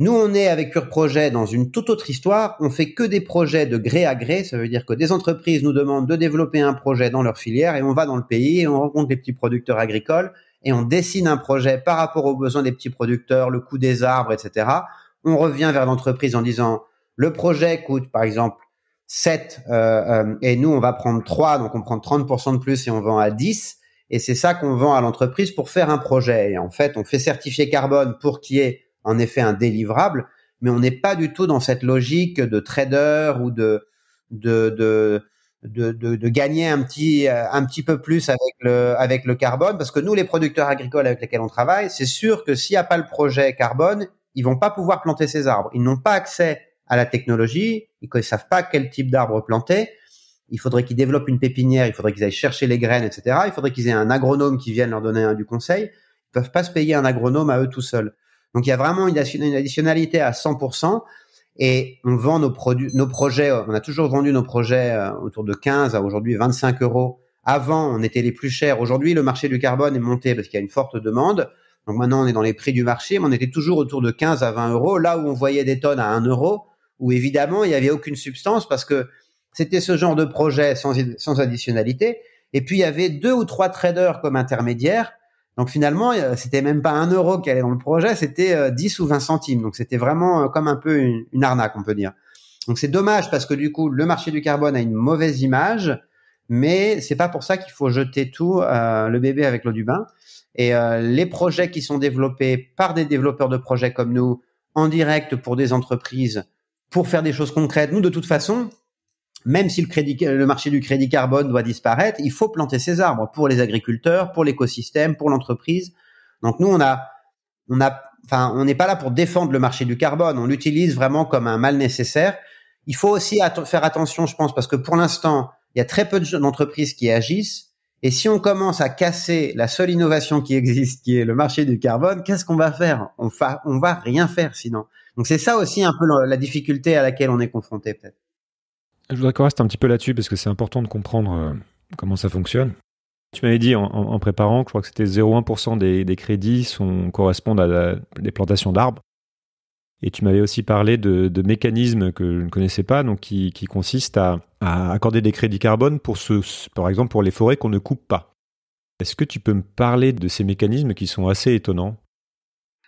Nous, on est avec Pure Projet dans une toute autre histoire. On fait que des projets de gré à gré. Ça veut dire que des entreprises nous demandent de développer un projet dans leur filière et on va dans le pays et on rencontre les petits producteurs agricoles et on dessine un projet par rapport aux besoins des petits producteurs, le coût des arbres, etc. On revient vers l'entreprise en disant le projet coûte par exemple 7 euh, euh, et nous on va prendre 3, donc on prend 30% de plus et on vend à 10 et c'est ça qu'on vend à l'entreprise pour faire un projet. Et en fait, on fait certifier carbone pour qu'il y ait en effet un délivrable, mais on n'est pas du tout dans cette logique de trader ou de de, de de, de, de, gagner un petit euh, un petit peu plus avec le avec le carbone parce que nous les producteurs agricoles avec lesquels on travaille c'est sûr que s'il n'y a pas le projet carbone ils vont pas pouvoir planter ces arbres. Ils n'ont pas accès à la technologie ils ne savent pas quel type d'arbre planter. Il faudrait qu'ils développent une pépinière il faudrait qu'ils aillent chercher les graines etc il faudrait qu'ils aient un agronome qui vienne leur donner un, du conseil. Ils peuvent pas se payer un agronome à eux tout seuls. Donc il y a vraiment une, une additionnalité à 100% et on vend nos produits, nos projets. On a toujours vendu nos projets euh, autour de 15 à aujourd'hui 25 euros. Avant, on était les plus chers. Aujourd'hui, le marché du carbone est monté parce qu'il y a une forte demande. Donc maintenant, on est dans les prix du marché, mais on était toujours autour de 15 à 20 euros. Là où on voyait des tonnes à 1 euro, où évidemment, il n'y avait aucune substance parce que c'était ce genre de projet sans, sans additionnalité. Et puis, il y avait deux ou trois traders comme intermédiaires donc finalement, euh, c'était même pas un euro qui allait dans le projet, c'était 10 euh, ou 20 centimes. Donc c'était vraiment euh, comme un peu une, arnaque, on peut dire. Donc c'est dommage parce que du coup, le marché du carbone a une mauvaise image, mais c'est pas pour ça qu'il faut jeter tout le bébé avec l'eau du bain. Et les projets qui sont développés par des développeurs de projets comme nous, en direct pour des entreprises, pour faire des choses concrètes, nous de toute façon, même si le, crédit, le marché du crédit carbone doit disparaître, il faut planter ces arbres pour les agriculteurs, pour l'écosystème, pour l'entreprise. Donc nous, on a, on a, enfin, on n'est pas là pour défendre le marché du carbone. On l'utilise vraiment comme un mal nécessaire. Il faut aussi faire attention, je pense, parce que pour l'instant, il y a très peu d'entreprises qui agissent. Et si on commence à casser la seule innovation qui existe, qui est le marché du carbone, qu'est-ce qu'on va faire? On va, on va rien faire sinon. Donc c'est ça aussi un peu la difficulté à laquelle on est confronté peut-être. Je voudrais qu'on reste un petit peu là-dessus parce que c'est important de comprendre euh, comment ça fonctionne. Tu m'avais dit en, préparant, je crois que c'était 0,1% des, crédits sont, correspondent à des plantations d'arbres. Et tu m'avais aussi parlé de, mécanismes que je ne connaissais pas, donc qui, consistent à, accorder des crédits carbone pour par exemple pour les forêts qu'on ne coupe pas. Est-ce que tu peux me parler de ces mécanismes qui sont assez étonnants?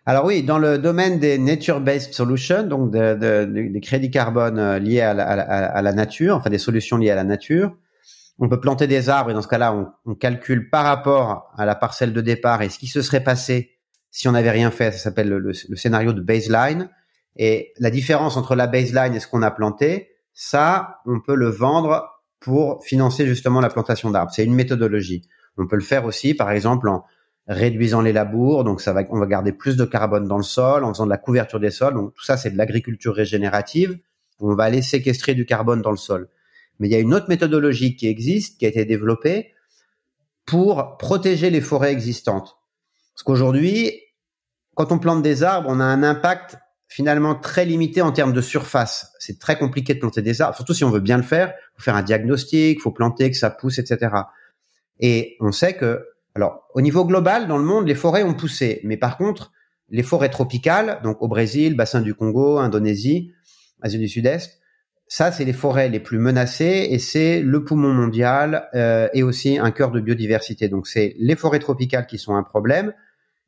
Alors oui, dans le domaine des nature-based solutions, donc des crédits carbone euh, liés à la, nature, enfin des solutions liées à la nature, on peut planter des arbres et dans ce cas-là, on, calcule par rapport à la parcelle de départ et ce qui se serait passé si on n'avait rien fait. Ça s'appelle le, scénario de baseline. Et la différence entre la baseline et ce qu'on a planté, ça, on peut le vendre pour financer justement la plantation d'arbres. C'est une méthodologie. On peut le faire aussi, par exemple, en, réduisant les labours, donc ça va, on va garder plus de carbone dans le sol en faisant de la couverture des sols. Donc tout ça, c'est de l'agriculture régénérative. On va aller séquestrer du carbone dans le sol. Mais il y a une autre méthodologie qui existe, qui a été développée pour protéger les forêts existantes. Parce qu'aujourd'hui, quand on plante des arbres, on a un impact finalement très limité en termes de surface. C'est très compliqué de planter des arbres, surtout si on veut bien le faire. Il faut faire un diagnostic, il faut planter, que ça pousse, etc. Et on sait que alors, au niveau global, dans le monde, les forêts ont poussé. Mais par contre, les forêts tropicales, donc au Brésil, bassin du Congo, Indonésie, Asie du Sud-Est, ça, c'est les forêts les plus menacées et c'est le poumon mondial euh, et aussi un cœur de biodiversité. Donc, c'est les forêts tropicales qui sont un problème.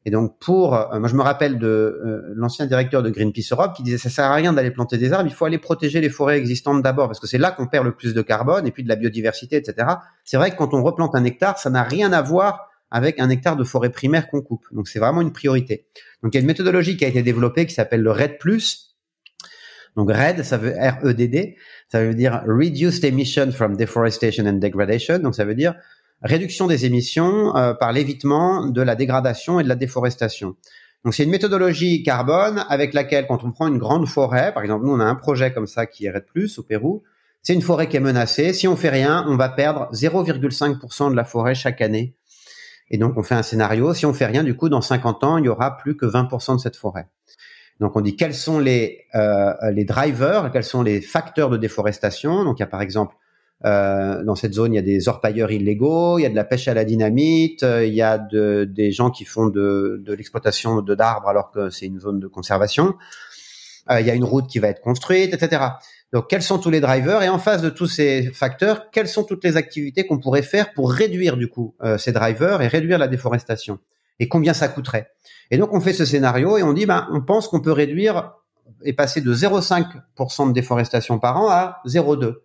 Et donc, pour, euh, moi, je me rappelle de euh, l'ancien directeur de Greenpeace Europe qui disait ça sert à rien d'aller planter des arbres, il faut aller protéger les forêts existantes d'abord parce que c'est là qu'on perd le plus de carbone et puis de la biodiversité, etc. C'est vrai que quand on replante un hectare, ça n'a rien à voir avec un hectare de forêt primaire qu'on coupe. Donc c'est vraiment une priorité. Donc il y a une méthodologie qui a été développée qui s'appelle le RED+. Donc RED, ça veut R-E-D-D, ça veut dire Reduced Emission from Deforestation and Degradation. Donc ça veut dire réduction des émissions euh, par l'évitement de la dégradation et de la déforestation. Donc c'est une méthodologie carbone avec laquelle quand on prend une grande forêt, par exemple nous on a un projet comme ça qui est RED+, au Pérou, c'est une forêt qui est menacée. Si on fait rien, on va perdre 0,5% de la forêt chaque année et donc, on fait un scénario. Si on fait rien, du coup, dans 50 ans, il y aura plus que 20% de cette forêt. Donc, on dit quels sont les, euh, les drivers, quels sont les facteurs de déforestation? Donc, il y a par exemple, euh, dans cette zone, il y a des orpailleurs illégaux, il y a de la pêche à la dynamite, euh, il y a de, des gens qui font de, de l'exploitation de d'arbres alors que c'est une zone de conservation. Euh, il y a une route qui va être construite, etc. Donc, quels sont tous les drivers? Et en face de tous ces facteurs, quelles sont toutes les activités qu'on pourrait faire pour réduire du coup euh, ces drivers et réduire la déforestation? Et combien ça coûterait? Et donc, on fait ce scénario et on dit, ben, on pense qu'on peut réduire et passer de 0,5% de déforestation par an à 0,2.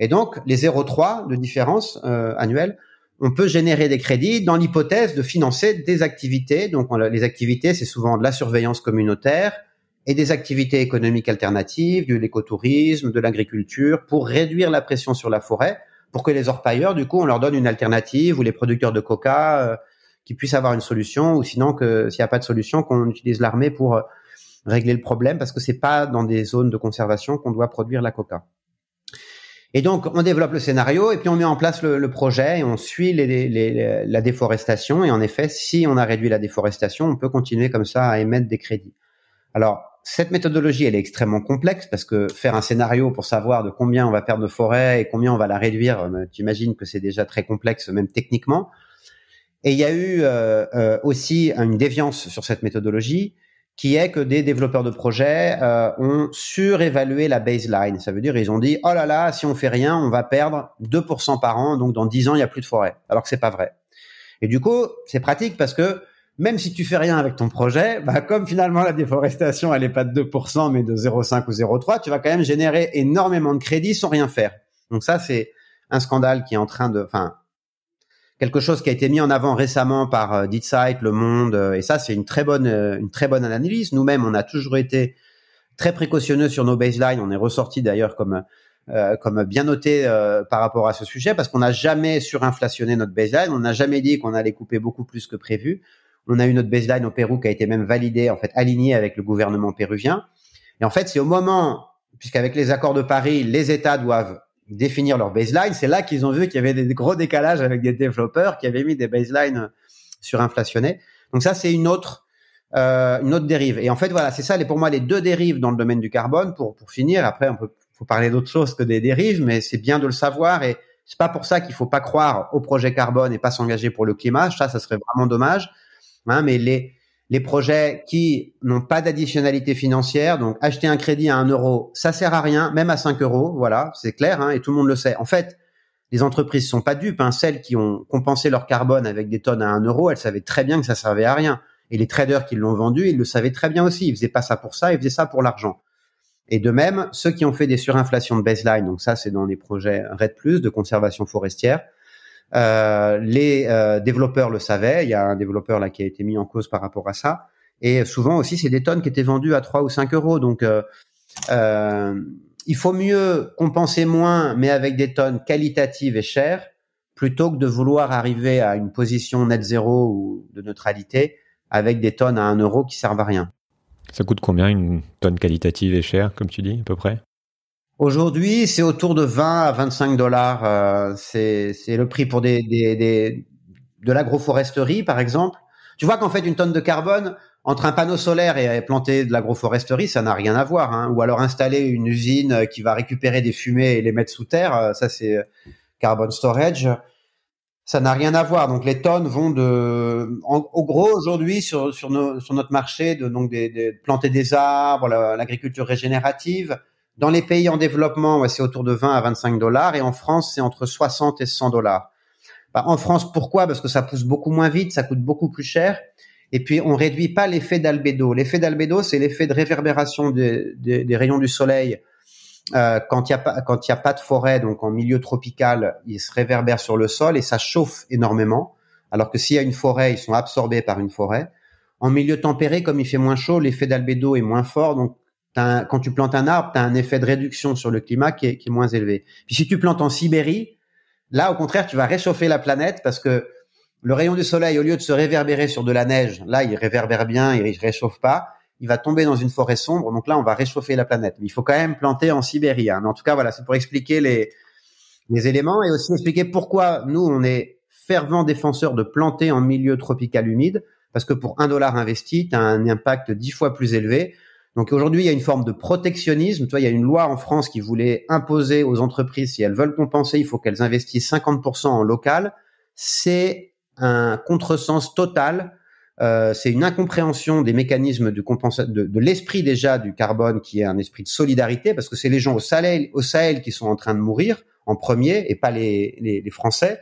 Et donc, les 0,3 de différence euh, annuelle, on peut générer des crédits dans l'hypothèse de financer des activités. Donc, les activités, c'est souvent de la surveillance communautaire, et des activités économiques alternatives, de l'écotourisme, de l'agriculture, pour réduire la pression sur la forêt, pour que les orpailleurs, du coup, on leur donne une alternative, ou les producteurs de coca, euh, qui puissent avoir une solution, ou sinon que s'il n'y a pas de solution, qu'on utilise l'armée pour euh, régler le problème, parce que c'est pas dans des zones de conservation qu'on doit produire la coca. Et donc, on développe le scénario et puis on met en place le, projet et on suit les, la déforestation. Et en effet, si on a réduit la déforestation, on peut continuer comme ça à émettre des crédits. Alors, cette méthodologie, elle est extrêmement complexe parce que faire un scénario pour savoir de combien on va perdre de forêt et combien on va la réduire, euh, tu imagines que c'est déjà très complexe, même techniquement. Et il y a eu euh, euh, aussi une déviance sur cette méthodologie qui est que des développeurs de projets euh, ont surévalué la baseline. Ça veut dire ils ont dit oh là là, si on fait rien, on va perdre 2% par an, donc dans 10 ans il y a plus de forêt. Alors que c'est pas vrai. Et du coup, c'est pratique parce que même si tu fais rien avec ton projet, bah, comme finalement la déforestation elle est pas de 2% mais de 0,5 ou 0,3, tu vas quand même générer énormément de crédits sans rien faire. Donc ça c'est un scandale qui est en train de, enfin quelque chose qui a été mis en avant récemment par euh, Le Monde, euh, et ça c'est une très bonne euh, une très bonne analyse. Nous-mêmes, on a toujours été très précautionneux sur nos baselines. On est ressorti d'ailleurs comme euh, comme bien noté par rapport à ce sujet parce qu'on n'a jamais surinflationné notre baseline. On n'a jamais dit qu'on allait couper beaucoup plus que prévu. On a eu notre baseline au Pérou qui a été même validée, en fait, alignée avec le gouvernement péruvien. Et en fait, c'est au moment, puisqu'avec les accords de Paris, les États doivent définir leur baseline, c'est là qu'ils ont vu qu'il y avait des gros décalages avec des développeurs qui avaient mis des baselines surinflationnés. Donc ça, c'est une autre euh, une autre dérive. Et en fait, voilà, c'est ça, les, pour moi, les deux dérives dans le domaine du carbone. Pour pour finir, après, on peut faut parler d'autre chose que des dérives, mais c'est bien de le savoir. Et c'est pas pour ça qu'il faut pas croire au projet carbone et pas s'engager pour le climat. Ça, ça serait vraiment dommage. Hein, mais les les projets qui n'ont pas d'additionnalité financière, donc acheter un crédit à un euro, ça sert à rien, même à 5 euros, voilà, c'est clair, hein, et tout le monde le sait. En fait, les entreprises sont pas dupes, hein, celles qui ont compensé leur carbone avec des tonnes à un euro, elles savaient très bien que ça servait à rien. Et les traders qui l'ont vendu, ils le savaient très bien aussi, ils faisaient pas ça pour ça, ils faisaient ça pour l'argent. Et de même, ceux qui ont fait des surinflations de baseline, donc ça c'est dans les projets RED+, de conservation forestière, euh, les euh, développeurs le savaient. Il y a un développeur là qui a été mis en cause par rapport à ça. Et souvent aussi, c'est des tonnes qui étaient vendues à 3 ou 5 euros. Donc, euh, euh, il faut mieux compenser moins, mais avec des tonnes qualitatives et chères, plutôt que de vouloir arriver à une position net zéro ou de neutralité avec des tonnes à 1 euro qui servent à rien. Ça coûte combien une tonne qualitative et chère, comme tu dis, à peu près? Aujourd'hui, c'est autour de 20 à 25 dollars. Euh, c'est le prix pour des, des, des de l'agroforesterie, par exemple. Tu vois qu'en fait, une tonne de carbone, entre un panneau solaire et planter de l'agroforesterie, ça n'a rien à voir. Hein. Ou alors installer une usine qui va récupérer des fumées et les mettre sous terre, euh, ça c'est carbon storage. Ça n'a rien à voir. Donc les tonnes vont de, au gros aujourd'hui sur sur, nos, sur notre marché de donc des, des planter des arbres, l'agriculture régénérative dans les pays en développement, c'est autour de 20 à 25 dollars et en France, c'est entre 60 et 100 dollars. Bah, en France, pourquoi? Parce que ça pousse beaucoup moins vite, ça coûte beaucoup plus cher. Et puis, on réduit pas l'effet d'albédo. L'effet d'albédo, c'est l'effet de réverbération des, rayons du soleil euh, quand il y a pas quand y a pas de forêt, donc en milieu tropical, ils se réverbèrent sur le sol et ça chauffe énormément. Alors que s'il y a une forêt, ils sont absorbés par une forêt. En milieu tempéré, comme il fait moins chaud, l'effet d'albédo est moins fort, donc quand tu plantes un arbre, tu as un effet de réduction sur le climat qui est, moins élevé. Puis si tu plantes en Sibérie, là au contraire, tu vas réchauffer la planète parce que le rayon du soleil, au lieu de se réverbérer sur de la neige, là il réverbère bien, il réchauffe pas, il va tomber dans une forêt sombre, donc là on va réchauffer la planète. Mais il faut quand même planter en Sibérie. Hein. En tout cas, voilà, c'est pour expliquer les, les éléments et aussi expliquer pourquoi nous on est fervents défenseurs de planter en milieu tropical humide, parce que pour un dollar investi, tu as un impact dix fois plus élevé donc aujourd'hui, il y a une forme de protectionnisme. Tu vois, il y a une loi en France qui voulait imposer aux entreprises, si elles veulent compenser, il faut qu'elles investissent 50% en local. C'est un contresens total. Euh, c'est une incompréhension des mécanismes de, de, de l'esprit déjà du carbone, qui est un esprit de solidarité, parce que c'est les gens au Sahel, au Sahel qui sont en train de mourir en premier, et pas les, les, les Français.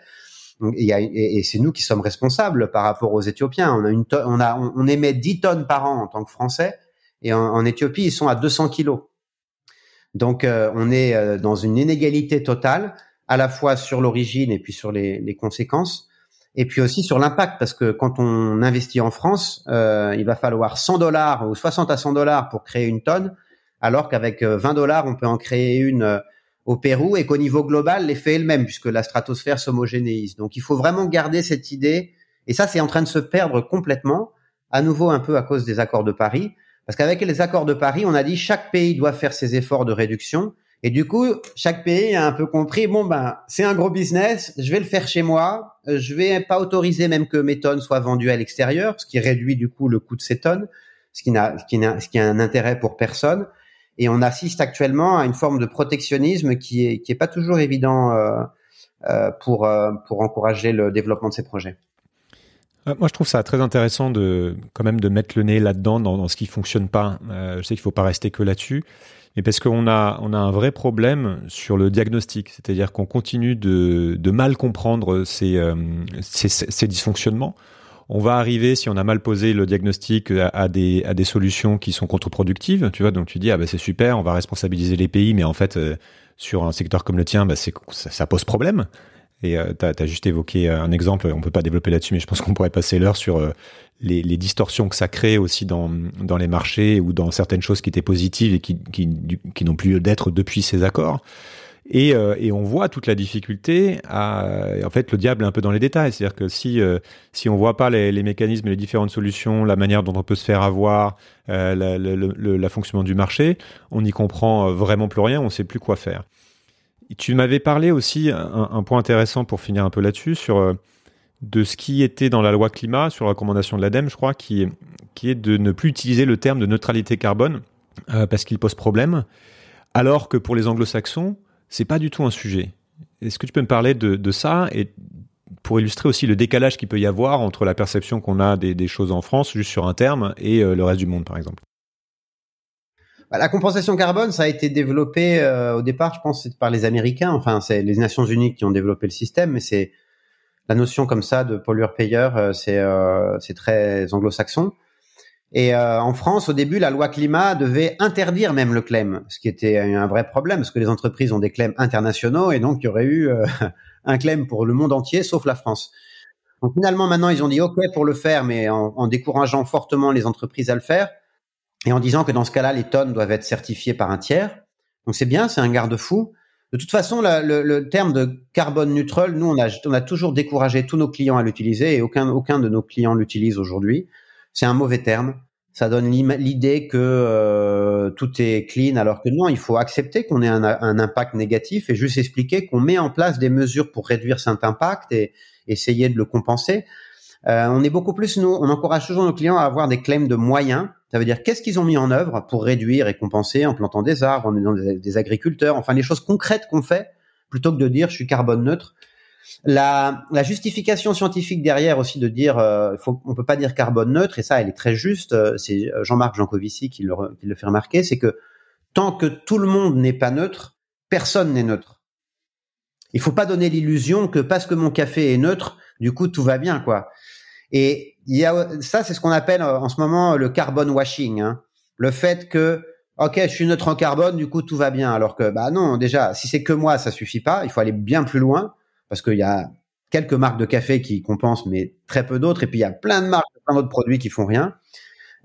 Et, et, et c'est nous qui sommes responsables par rapport aux Éthiopiens. On a une on a on, on émet 10 tonnes par an en tant que Français et en, Éthiopie, ils sont à 200 kilos. Donc, euh, on est euh, dans une inégalité totale, à la fois sur l'origine et puis sur les, les, conséquences, et puis aussi sur l'impact, parce que quand on investit en France, euh, il va falloir 100 dollars ou 60 à 100 dollars pour créer une tonne, alors qu'avec 20 dollars, on peut en créer une au Pérou, et qu'au niveau global, l'effet est le même, puisque la stratosphère s'homogénéise. Donc, il faut vraiment garder cette idée, et ça, c'est en train de se perdre complètement, à nouveau un peu à cause des accords de Paris, parce qu'avec les accords de Paris, on a dit chaque pays doit faire ses efforts de réduction. Et du coup, chaque pays a un peu compris, bon ben, c'est un gros business, je vais le faire chez moi, je vais pas autoriser même que mes tonnes soient vendues à l'extérieur, ce qui réduit du coup le coût de ces tonnes. ce qui n'a, ce qui n'a, ce qui a un intérêt pour personne. Et on assiste actuellement à une forme de protectionnisme qui est, qui est pas toujours évident euh, euh, pour, euh, pour encourager le développement de ces projets. Moi, je trouve ça très intéressant de quand même de mettre le nez là-dedans dans, ce qui fonctionne pas. je sais qu'il faut pas rester que là-dessus, mais parce qu'on a on a un vrai problème sur le diagnostic, c'est-à-dire qu'on continue de, de mal comprendre ces, ces, ces dysfonctionnements on va arriver, si on a mal posé le diagnostic, à, des, à des solutions qui sont contre-productives. Tu vois, donc tu dis, ah bah c'est super, on va responsabiliser les pays, mais en fait, euh, sur un secteur comme le tien, bah, c'est, ça, pose problème. Et euh, tu as, juste évoqué un exemple, on peut pas développer là-dessus, mais je pense qu'on pourrait passer l'heure sur euh, les, les, distorsions que ça crée aussi dans, dans les marchés ou dans certaines choses qui étaient positives et qui, qui, qui n'ont plus lieu d'être depuis ces accords. Et, euh, et, on voit toute la difficulté à, en fait, le diable est un peu dans les détails. C'est-à-dire que si euh, si on voit pas les, les, mécanismes, les différentes solutions, la manière dont on peut se faire avoir, euh, la, le, le, la fonctionnement du marché, on n'y comprend euh, vraiment plus rien. On sait plus quoi faire. Tu m'avais parlé aussi un, point intéressant pour finir un peu là-dessus sur euh, de ce qui était dans la loi climat, sur la recommandation de l'ADEME, je crois, qui qui est de ne plus utiliser le terme de neutralité carbone parce qu'il pose problème, alors que pour les anglo-saxons c'est pas du tout un sujet. Est-ce que tu peux me parler de, ça et pour illustrer aussi le décalage qu'il peut y avoir entre la perception qu'on a des, choses en France, juste sur un terme, et euh, le reste du monde, par exemple? Bah, La compensation carbone, ça a été développé euh, au départ, je pense, par les Américains. Enfin, c'est les Nations Unies qui ont développé le système, mais c'est la notion comme ça de pollueur-payeur, euh, c'est très anglo-saxon. Et euh, en France, au début, la loi climat devait interdire même le claim, ce qui était un vrai problème, parce que les entreprises ont des claims internationaux, et donc il y aurait eu euh, un claim pour le monde entier, sauf la France. Donc finalement, maintenant, ils ont dit OK pour le faire, mais en, en décourageant fortement les entreprises à le faire, et en disant que dans ce cas-là, les tonnes doivent être certifiées par un tiers. Donc c'est bien, c'est un garde-fou. De toute façon, la, le, le, terme de carbone neutral, nous, on a, on a toujours découragé tous nos clients à l'utiliser, et aucun, aucun de nos clients l'utilise aujourd'hui c'est un mauvais terme. Ça donne l'idée que euh, tout est clean, alors que non, il faut accepter qu'on ait un, un, impact négatif et juste expliquer qu'on met en place des mesures pour réduire cet impact et essayer de le compenser. Euh, on est beaucoup plus, nous, on encourage toujours nos clients à avoir des claims de moyens. Ça veut dire qu'est-ce qu'ils ont mis en œuvre pour réduire et compenser en plantant des arbres, en aidant des, agriculteurs, enfin les choses concrètes qu'on fait, plutôt que de dire je suis carbone neutre. La, justification scientifique derrière aussi de dire, euh, faut, on peut pas dire carbone neutre et ça, elle est très juste. Euh, c'est Jean-Marc Jancovici qui le, qui le fait remarquer, c'est que tant que tout le monde n'est pas neutre, personne n'est neutre. Il faut pas donner l'illusion que parce que mon café est neutre, du coup tout va bien quoi. Et il y a ça, c'est ce qu'on appelle euh, en ce moment le carbone washing, hein. le fait que ok, je suis neutre en carbone, du coup tout va bien, alors que bah non, déjà si c'est que moi, ça suffit pas, il faut aller bien plus loin parce qu'il y a quelques marques de café qui compensent, mais très peu d'autres. Et puis il y a plein de marques, plein d'autres produits qui font rien.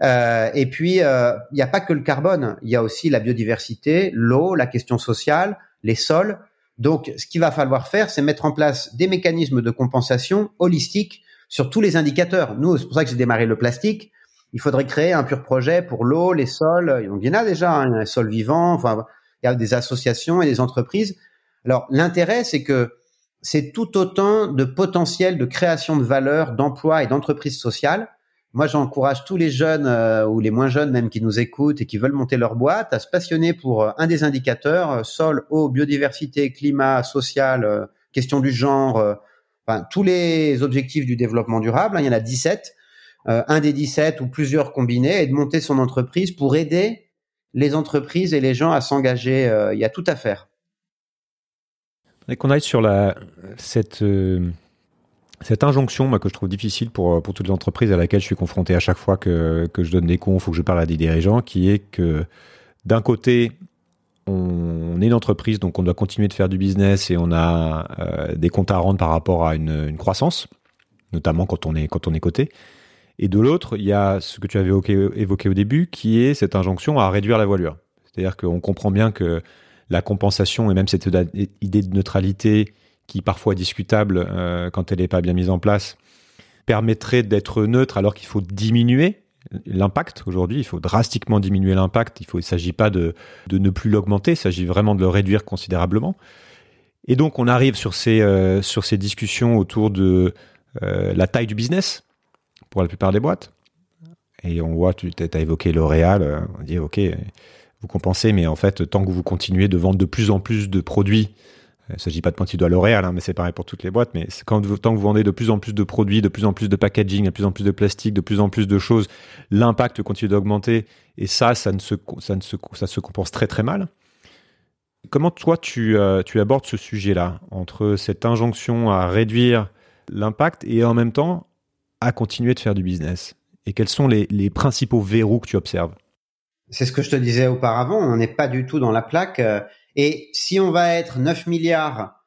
Euh, et puis euh, il n'y a pas que le carbone, il y a aussi la biodiversité, l'eau, la question sociale, les sols. Donc ce qu'il va falloir faire, c'est mettre en place des mécanismes de compensation holistiques sur tous les indicateurs. Nous, c'est pour ça que j'ai démarré le plastique. Il faudrait créer un pur projet pour l'eau, les sols. Il y en a déjà, hein, un sol vivant. Enfin, il y a des associations et des entreprises. Alors l'intérêt, c'est que c'est tout autant de potentiel de création de valeur, d'emploi et d'entreprise sociale. Moi, j'encourage tous les jeunes euh, ou les moins jeunes même qui nous écoutent et qui veulent monter leur boîte à se passionner pour euh, un des indicateurs euh, sol, eau, biodiversité, climat, social, question du genre, tous les objectifs du développement durable. Hein, il y en a 17, un des 17 ou plusieurs combinés, et de monter son entreprise pour aider les entreprises et les gens à s'engager. il y a tout à faire. Qu'on aille sur cette, euh, cette injonction que je trouve difficile pour, pour toutes les entreprises à laquelle je suis confronté à chaque fois que, que je donne des confs ou que je parle à des dirigeants, qui est que d'un côté, on est une entreprise, donc on doit continuer de faire du business et on a euh, des comptes à rendre par rapport à une, croissance, notamment quand on est, quand on est coté. Et de l'autre, il y a ce que tu avais évoqué, au début, qui est cette injonction à réduire la voilure. C'est-à-dire qu'on comprend bien que la compensation et même cette idée de neutralité qui parfois est discutable euh, quand elle n'est pas bien mise en place permettrait d'être neutre alors qu'il faut diminuer l'impact aujourd'hui. Il faut drastiquement diminuer l'impact. Il ne s'agit pas de, de ne plus l'augmenter. Il s'agit vraiment de le réduire considérablement. Et donc, on arrive sur ces, euh, sur ces discussions autour de euh, la taille du business pour la plupart des boîtes. Et on voit, tu as évoqué L'Oréal, on dit ok, vous compensez, mais en fait, tant que vous continuez de vendre de plus en plus de produits il ne s'agit pas de pointer du doigt L'Oréal, hein, mais c'est pareil pour toutes les boîtes. Mais quand tant que vous vendez de plus en plus de produits, de plus en plus de packaging, de plus en plus de plastique, de plus en plus de choses, l'impact continue d'augmenter. Et ça, ça, ne se, ça, ne se, ça se compense très très mal. Comment toi, tu, euh, tu abordes ce sujet-là, entre cette injonction à réduire l'impact et en même temps à continuer de faire du business? Et quels sont les, les principaux verrous que tu observes? C'est ce que je te disais auparavant, on n'est pas du tout dans la plaque. Euh, et si on va être 9 milliards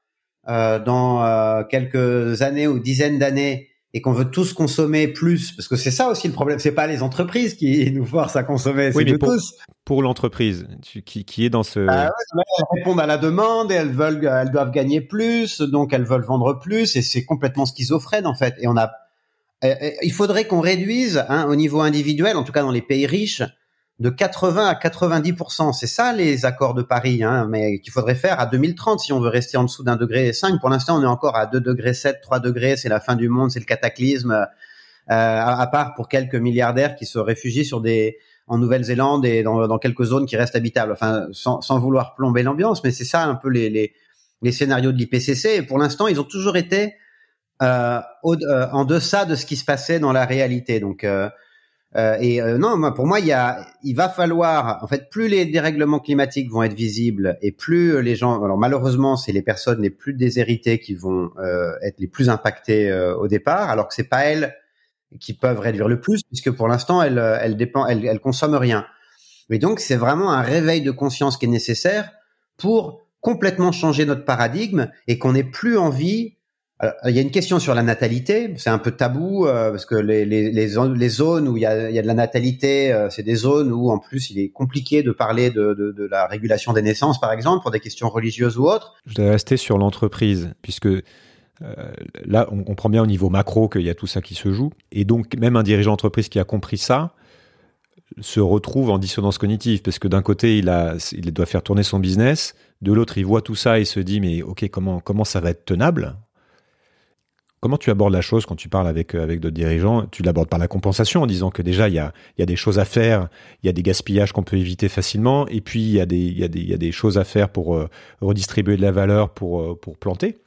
euh, dans euh, quelques années ou dizaines d'années et qu'on veut tous consommer plus, parce que c'est ça aussi le problème, c'est pas les entreprises qui nous forcent à consommer, c'est nous pour, tous. Pour l'entreprise qui, qui, est dans ce... Ouais, elles répondent à la demande et elles veulent, elles doivent gagner plus, donc elles veulent vendre plus et c'est complètement schizophrène en fait. Et on a, il faudrait qu'on réduise hein, au niveau individuel, en tout cas dans les pays riches, de 80 à 90%. C'est ça les accords de Paris, hein, mais qu'il faudrait faire à 2030 si on veut rester en dessous d'un degré 5. Pour l'instant, on est encore à 2 degrés 7, 3 degrés, c'est la fin du monde, c'est le cataclysme. Euh, à, part pour quelques milliardaires qui se réfugient sur des en Nouvelle-Zélande et dans, dans, quelques zones qui restent habitables. Enfin, sans, sans vouloir plomber l'ambiance, mais c'est ça un peu les, les, les scénarios de l'IPCC. Et pour l'instant, ils ont toujours été euh, au, euh, en deçà de ce qui se passait dans la réalité. Donc, euh, euh, et euh, non, pour moi, il, y a, il va falloir, en fait, plus les dérèglements climatiques vont être visibles et plus les gens, alors malheureusement, c'est les personnes les plus déshéritées qui vont euh, être les plus impactées au départ, alors que c'est pas elles qui peuvent réduire le plus, puisque pour l'instant, elles, elles dépendent, elles, elles consomment rien. Mais donc, c'est vraiment un réveil de conscience qui est nécessaire pour complètement changer notre paradigme et qu'on n'ait plus envie il y a une question sur la natalité, c'est un peu tabou euh, parce que les, les, les, zones, où il y, a, il y a, de la natalité, euh, c'est des zones où en plus il est compliqué de parler de, de, de, la régulation des naissances, par exemple, pour des questions religieuses ou autres. Je voudrais rester sur l'entreprise, puisque euh, là, on comprend bien au niveau macro qu'il y a tout ça qui se joue, et donc même un dirigeant d'entreprise qui a compris ça se retrouve en dissonance cognitive, parce que d'un côté il a, il doit faire tourner son business, de l'autre il voit tout ça et se dit mais ok comment comment ça va être tenable? Comment tu abordes la chose quand tu parles avec, euh, avec d'autres dirigeants? Tu l'abordes par la compensation en disant que déjà, il y a, y a des choses à faire, il y a des gaspillages qu'on peut éviter facilement, et puis il y a des, y y a des choses à faire pour euh, redistribuer de la valeur, pour, euh, pour planter.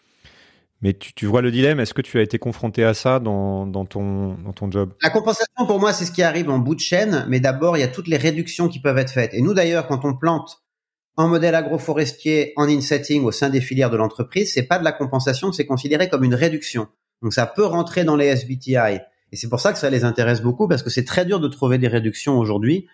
Mais tu, tu, vois le dilemme, est-ce que tu as été confronté à ça dans, dans, ton, dans ton job? La compensation, pour moi, c'est ce qui arrive en bout de chaîne, mais d'abord, il y a toutes les réductions qui peuvent être faites. Et nous, d'ailleurs, quand on plante en modèle agroforestier, en in-setting au sein des filières de l'entreprise, c'est pas de la compensation, c'est considéré comme une réduction. Donc ça peut rentrer dans les SBTI. Et c'est pour ça que ça les intéresse beaucoup parce que c'est très dur de trouver des réductions aujourd'hui.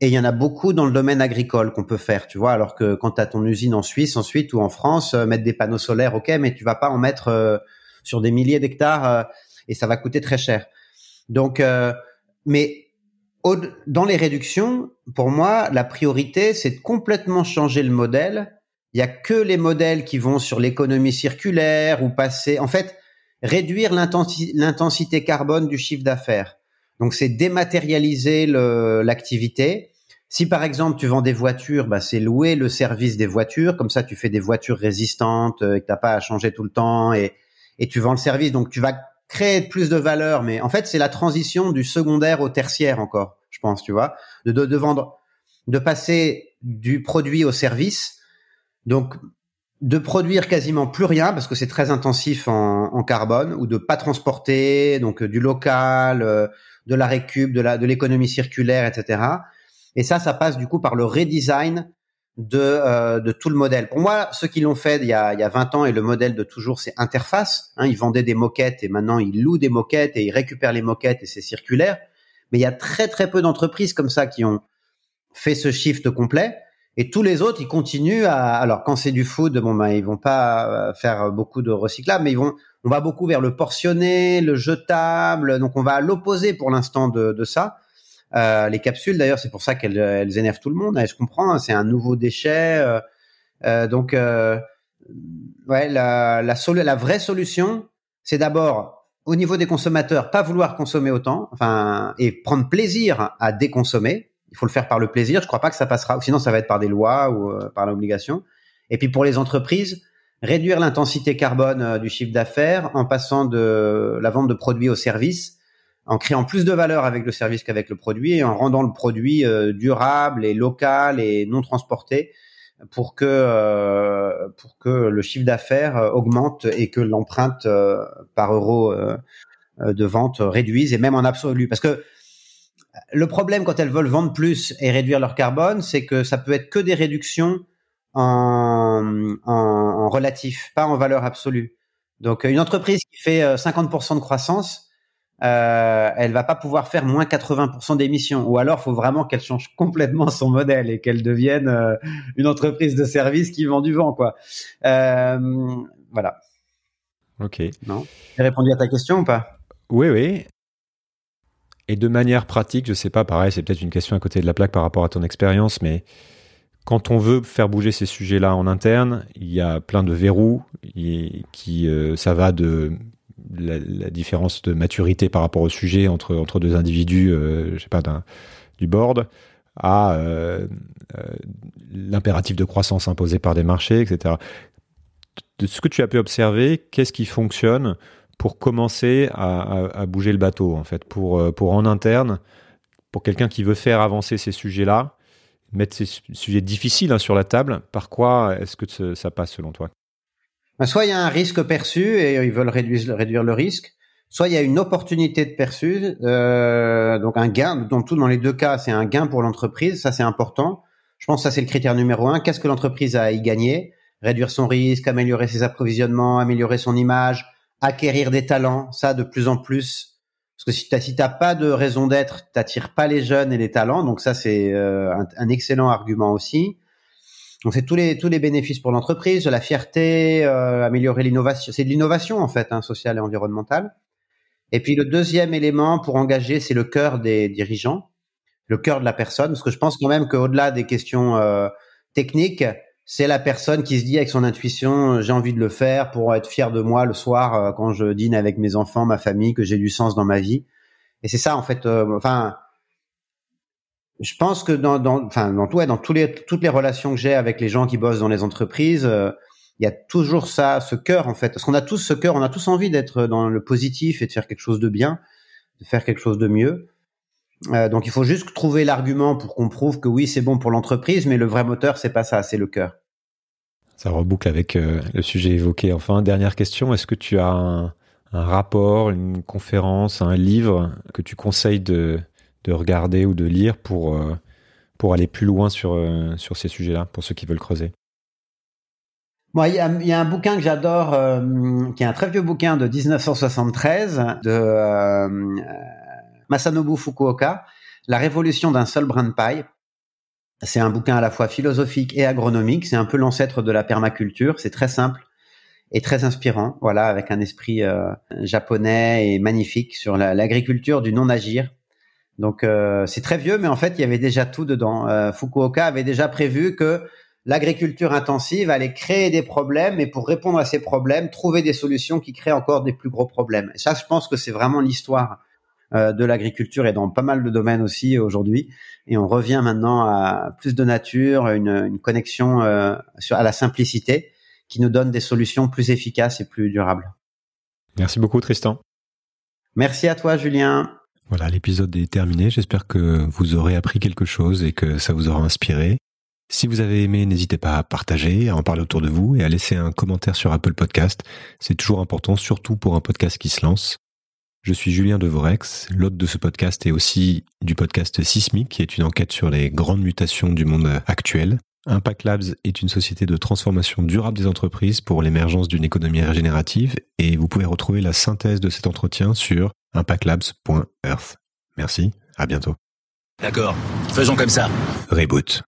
Et il y en a beaucoup dans le domaine agricole qu'on peut faire, tu vois. Alors que quand tu as ton usine en Suisse ensuite ou en France, euh, mettre des panneaux solaires, ok, mais tu vas pas en mettre euh, sur des milliers d'hectares euh, et ça va coûter très cher. Donc, mais dans les réductions, pour moi, la priorité, c'est de complètement changer le modèle. Il y a que les modèles qui vont sur l'économie circulaire ou passer. En fait, réduire l'intensité carbone du chiffre d'affaires. Donc c'est dématérialiser l'activité. Si par exemple tu vends des voitures, bah, c'est louer le service des voitures. Comme ça, tu fais des voitures résistantes euh, et que t'as pas à changer tout le temps et, et tu vends le service. Donc tu vas créer plus de valeur. Mais en fait, c'est la transition du secondaire au tertiaire encore, je pense, tu vois, de, de, de vendre, de passer du produit au service. Donc de produire quasiment plus rien parce que c'est très intensif en, en, carbone ou de pas transporter donc euh, du local, euh, de la récup, de la de l'économie circulaire, etc. Et ça, ça passe du coup par le redesign de euh, de tout le modèle. Pour moi, ceux qui l'ont fait il y a il y a 20 ans et le modèle de toujours, c'est interface. Hein, ils vendaient des moquettes et maintenant ils louent des moquettes et ils récupèrent les moquettes et c'est circulaire. Mais il y a très très peu d'entreprises comme ça qui ont fait ce shift complet. Et tous les autres, ils continuent à. Alors quand c'est du food, bon ben ils vont pas euh, faire beaucoup de recyclable, mais ils vont. On va beaucoup vers le portionné, le jetable. Donc on va à l'opposé pour l'instant de, de ça. Euh, les capsules, d'ailleurs, c'est pour ça qu'elles elles énervent tout le monde. Hein, je comprends. Hein, c'est un nouveau déchet. Euh, euh donc euh, ouais, la la, la vraie solution, c'est d'abord au niveau des consommateurs, pas vouloir consommer autant, enfin, et prendre plaisir à déconsommer il faut le faire par le plaisir. Je crois pas que ça passera. Sinon, ça va être par des lois ou euh, par l'obligation. Et puis pour les entreprises, réduire l'intensité carbone euh, du chiffre d'affaires en passant de la vente de produits aux services. en créant plus de valeur avec le service qu'avec le produit et en rendant le produit euh, durable et local et non transporté pour que euh, pour que le chiffre d'affaires augmente et que l'empreinte par euro de vente réduise et même en absolu parce que le problème quand elles veulent vendre plus et réduire leur carbone, c'est que ça peut être que des réductions en, en, en relatif, pas en valeur absolue. Donc une entreprise qui fait 50% de croissance, euh, elle va pas pouvoir faire moins 80% d'émissions. Ou alors, faut vraiment qu'elle change complètement son modèle et qu'elle devienne euh, une entreprise de service qui vend du vent, quoi. Euh, voilà. Ok. Non? J'ai répondu à ta question ou pas? Oui, oui. Et de manière pratique, je sais pas, pareil, c'est peut-être une question à côté de la plaque par rapport à ton expérience, mais quand on veut faire bouger ces sujets-là en interne, il y a plein de verrous qui, euh, ça va de la, différence de maturité par rapport au sujet entre, entre deux individus, euh, du board, à euh, l'impératif de croissance imposé par des marchés, etc. De ce que tu as pu observer, qu'est-ce qui fonctionne pour commencer à, bouger le bateau, en fait, pour, pour en interne, pour quelqu'un qui veut faire avancer ces sujets-là, mettre ces sujets difficiles hein, sur la table, par quoi est-ce que ça passe selon toi? Ben, soit il y a un risque perçu et ils veulent réduire, réduire le risque, soit il y a une opportunité de perçu, euh, donc un gain. Dans tout, dans les deux cas, c'est un gain pour l'entreprise. Ça, c'est important. Je pense que ça, c'est le critère numéro un. Qu'est-ce que l'entreprise a à y gagner? Réduire son risque, améliorer ses approvisionnements, améliorer son image, acquérir des talents. Ça, de plus en plus. Parce que si tu si t'as pas de raison d'être, t'attires pas les jeunes et les talents. Donc ça, c'est euh, un, un, excellent argument aussi. Donc c'est tous les tous les bénéfices pour l'entreprise, la fierté, euh, améliorer l'innovation. C'est de l'innovation en fait, hein, sociale et environnementale. Et puis le deuxième élément pour engager, c'est le cœur des dirigeants, le cœur de la personne, parce que je pense quand même qu'au-delà des questions euh, techniques, c'est la personne qui se dit avec son intuition, j'ai envie de le faire pour être fier de moi le soir euh, quand je dîne avec mes enfants, ma famille, que j'ai du sens dans ma vie. Et c'est ça en fait. Euh, enfin je pense que dans, dans, enfin, dans, tout, dans tous les, toutes les relations que j'ai avec les gens qui bossent dans les entreprises, euh, il y a toujours ça, ce cœur en fait. Parce qu'on a tous ce cœur, on a tous envie d'être dans le positif et de faire quelque chose de bien, de faire quelque chose de mieux. Euh, donc il faut juste trouver l'argument pour qu'on prouve que oui, c'est bon pour l'entreprise, mais le vrai moteur, c'est pas ça, c'est le cœur. Ça reboucle avec euh, le sujet évoqué. Enfin, dernière question, est-ce que tu as un, un rapport, une conférence, un livre que tu conseilles de, de regarder ou de lire pour, euh, pour aller plus loin sur, sur ces sujets-là, pour ceux qui veulent creuser? Moi, il y a, y a, un bouquin que j'adore, qui est un très vieux bouquin de 1973 de Masanobu Fukuoka, La révolution d'un seul brin de paille. C'est un bouquin à la fois philosophique et agronomique. C'est un peu l'ancêtre de la permaculture. C'est très simple et très inspirant. Voilà, avec un esprit japonais et magnifique sur l'agriculture du non-agir donc euh, c'est très vieux, mais en fait il y avait déjà tout dedans. Euh, Fukuoka avait déjà prévu que l'agriculture intensive allait créer des problèmes et pour répondre à ces problèmes, trouver des solutions qui créent encore des plus gros problèmes. Et ça, je pense que c'est vraiment l'histoire euh, de l'agriculture et dans pas mal de domaines aussi aujourd'hui. Et on revient maintenant à plus de nature, une, une connexion euh, sur, à la simplicité qui nous donne des solutions plus efficaces et plus durables. Merci beaucoup Tristan. Merci à toi Julien. Voilà, l'épisode est terminé. J'espère que vous aurez appris quelque chose et que ça vous aura inspiré. Si vous avez aimé, n'hésitez pas à partager, à en parler autour de vous et à laisser un commentaire sur Apple Podcast. C'est toujours important, surtout pour un podcast qui se lance. Je suis Julien Devorex, l'hôte de ce podcast et aussi du podcast Sismic, qui est une enquête sur les grandes mutations du monde actuel. Impact Labs est une société de transformation durable des entreprises pour l'émergence d'une économie régénérative et vous pouvez retrouver la synthèse de cet entretien sur impactlabs.earth. Merci, à bientôt. D'accord, faisons comme ça. Reboot.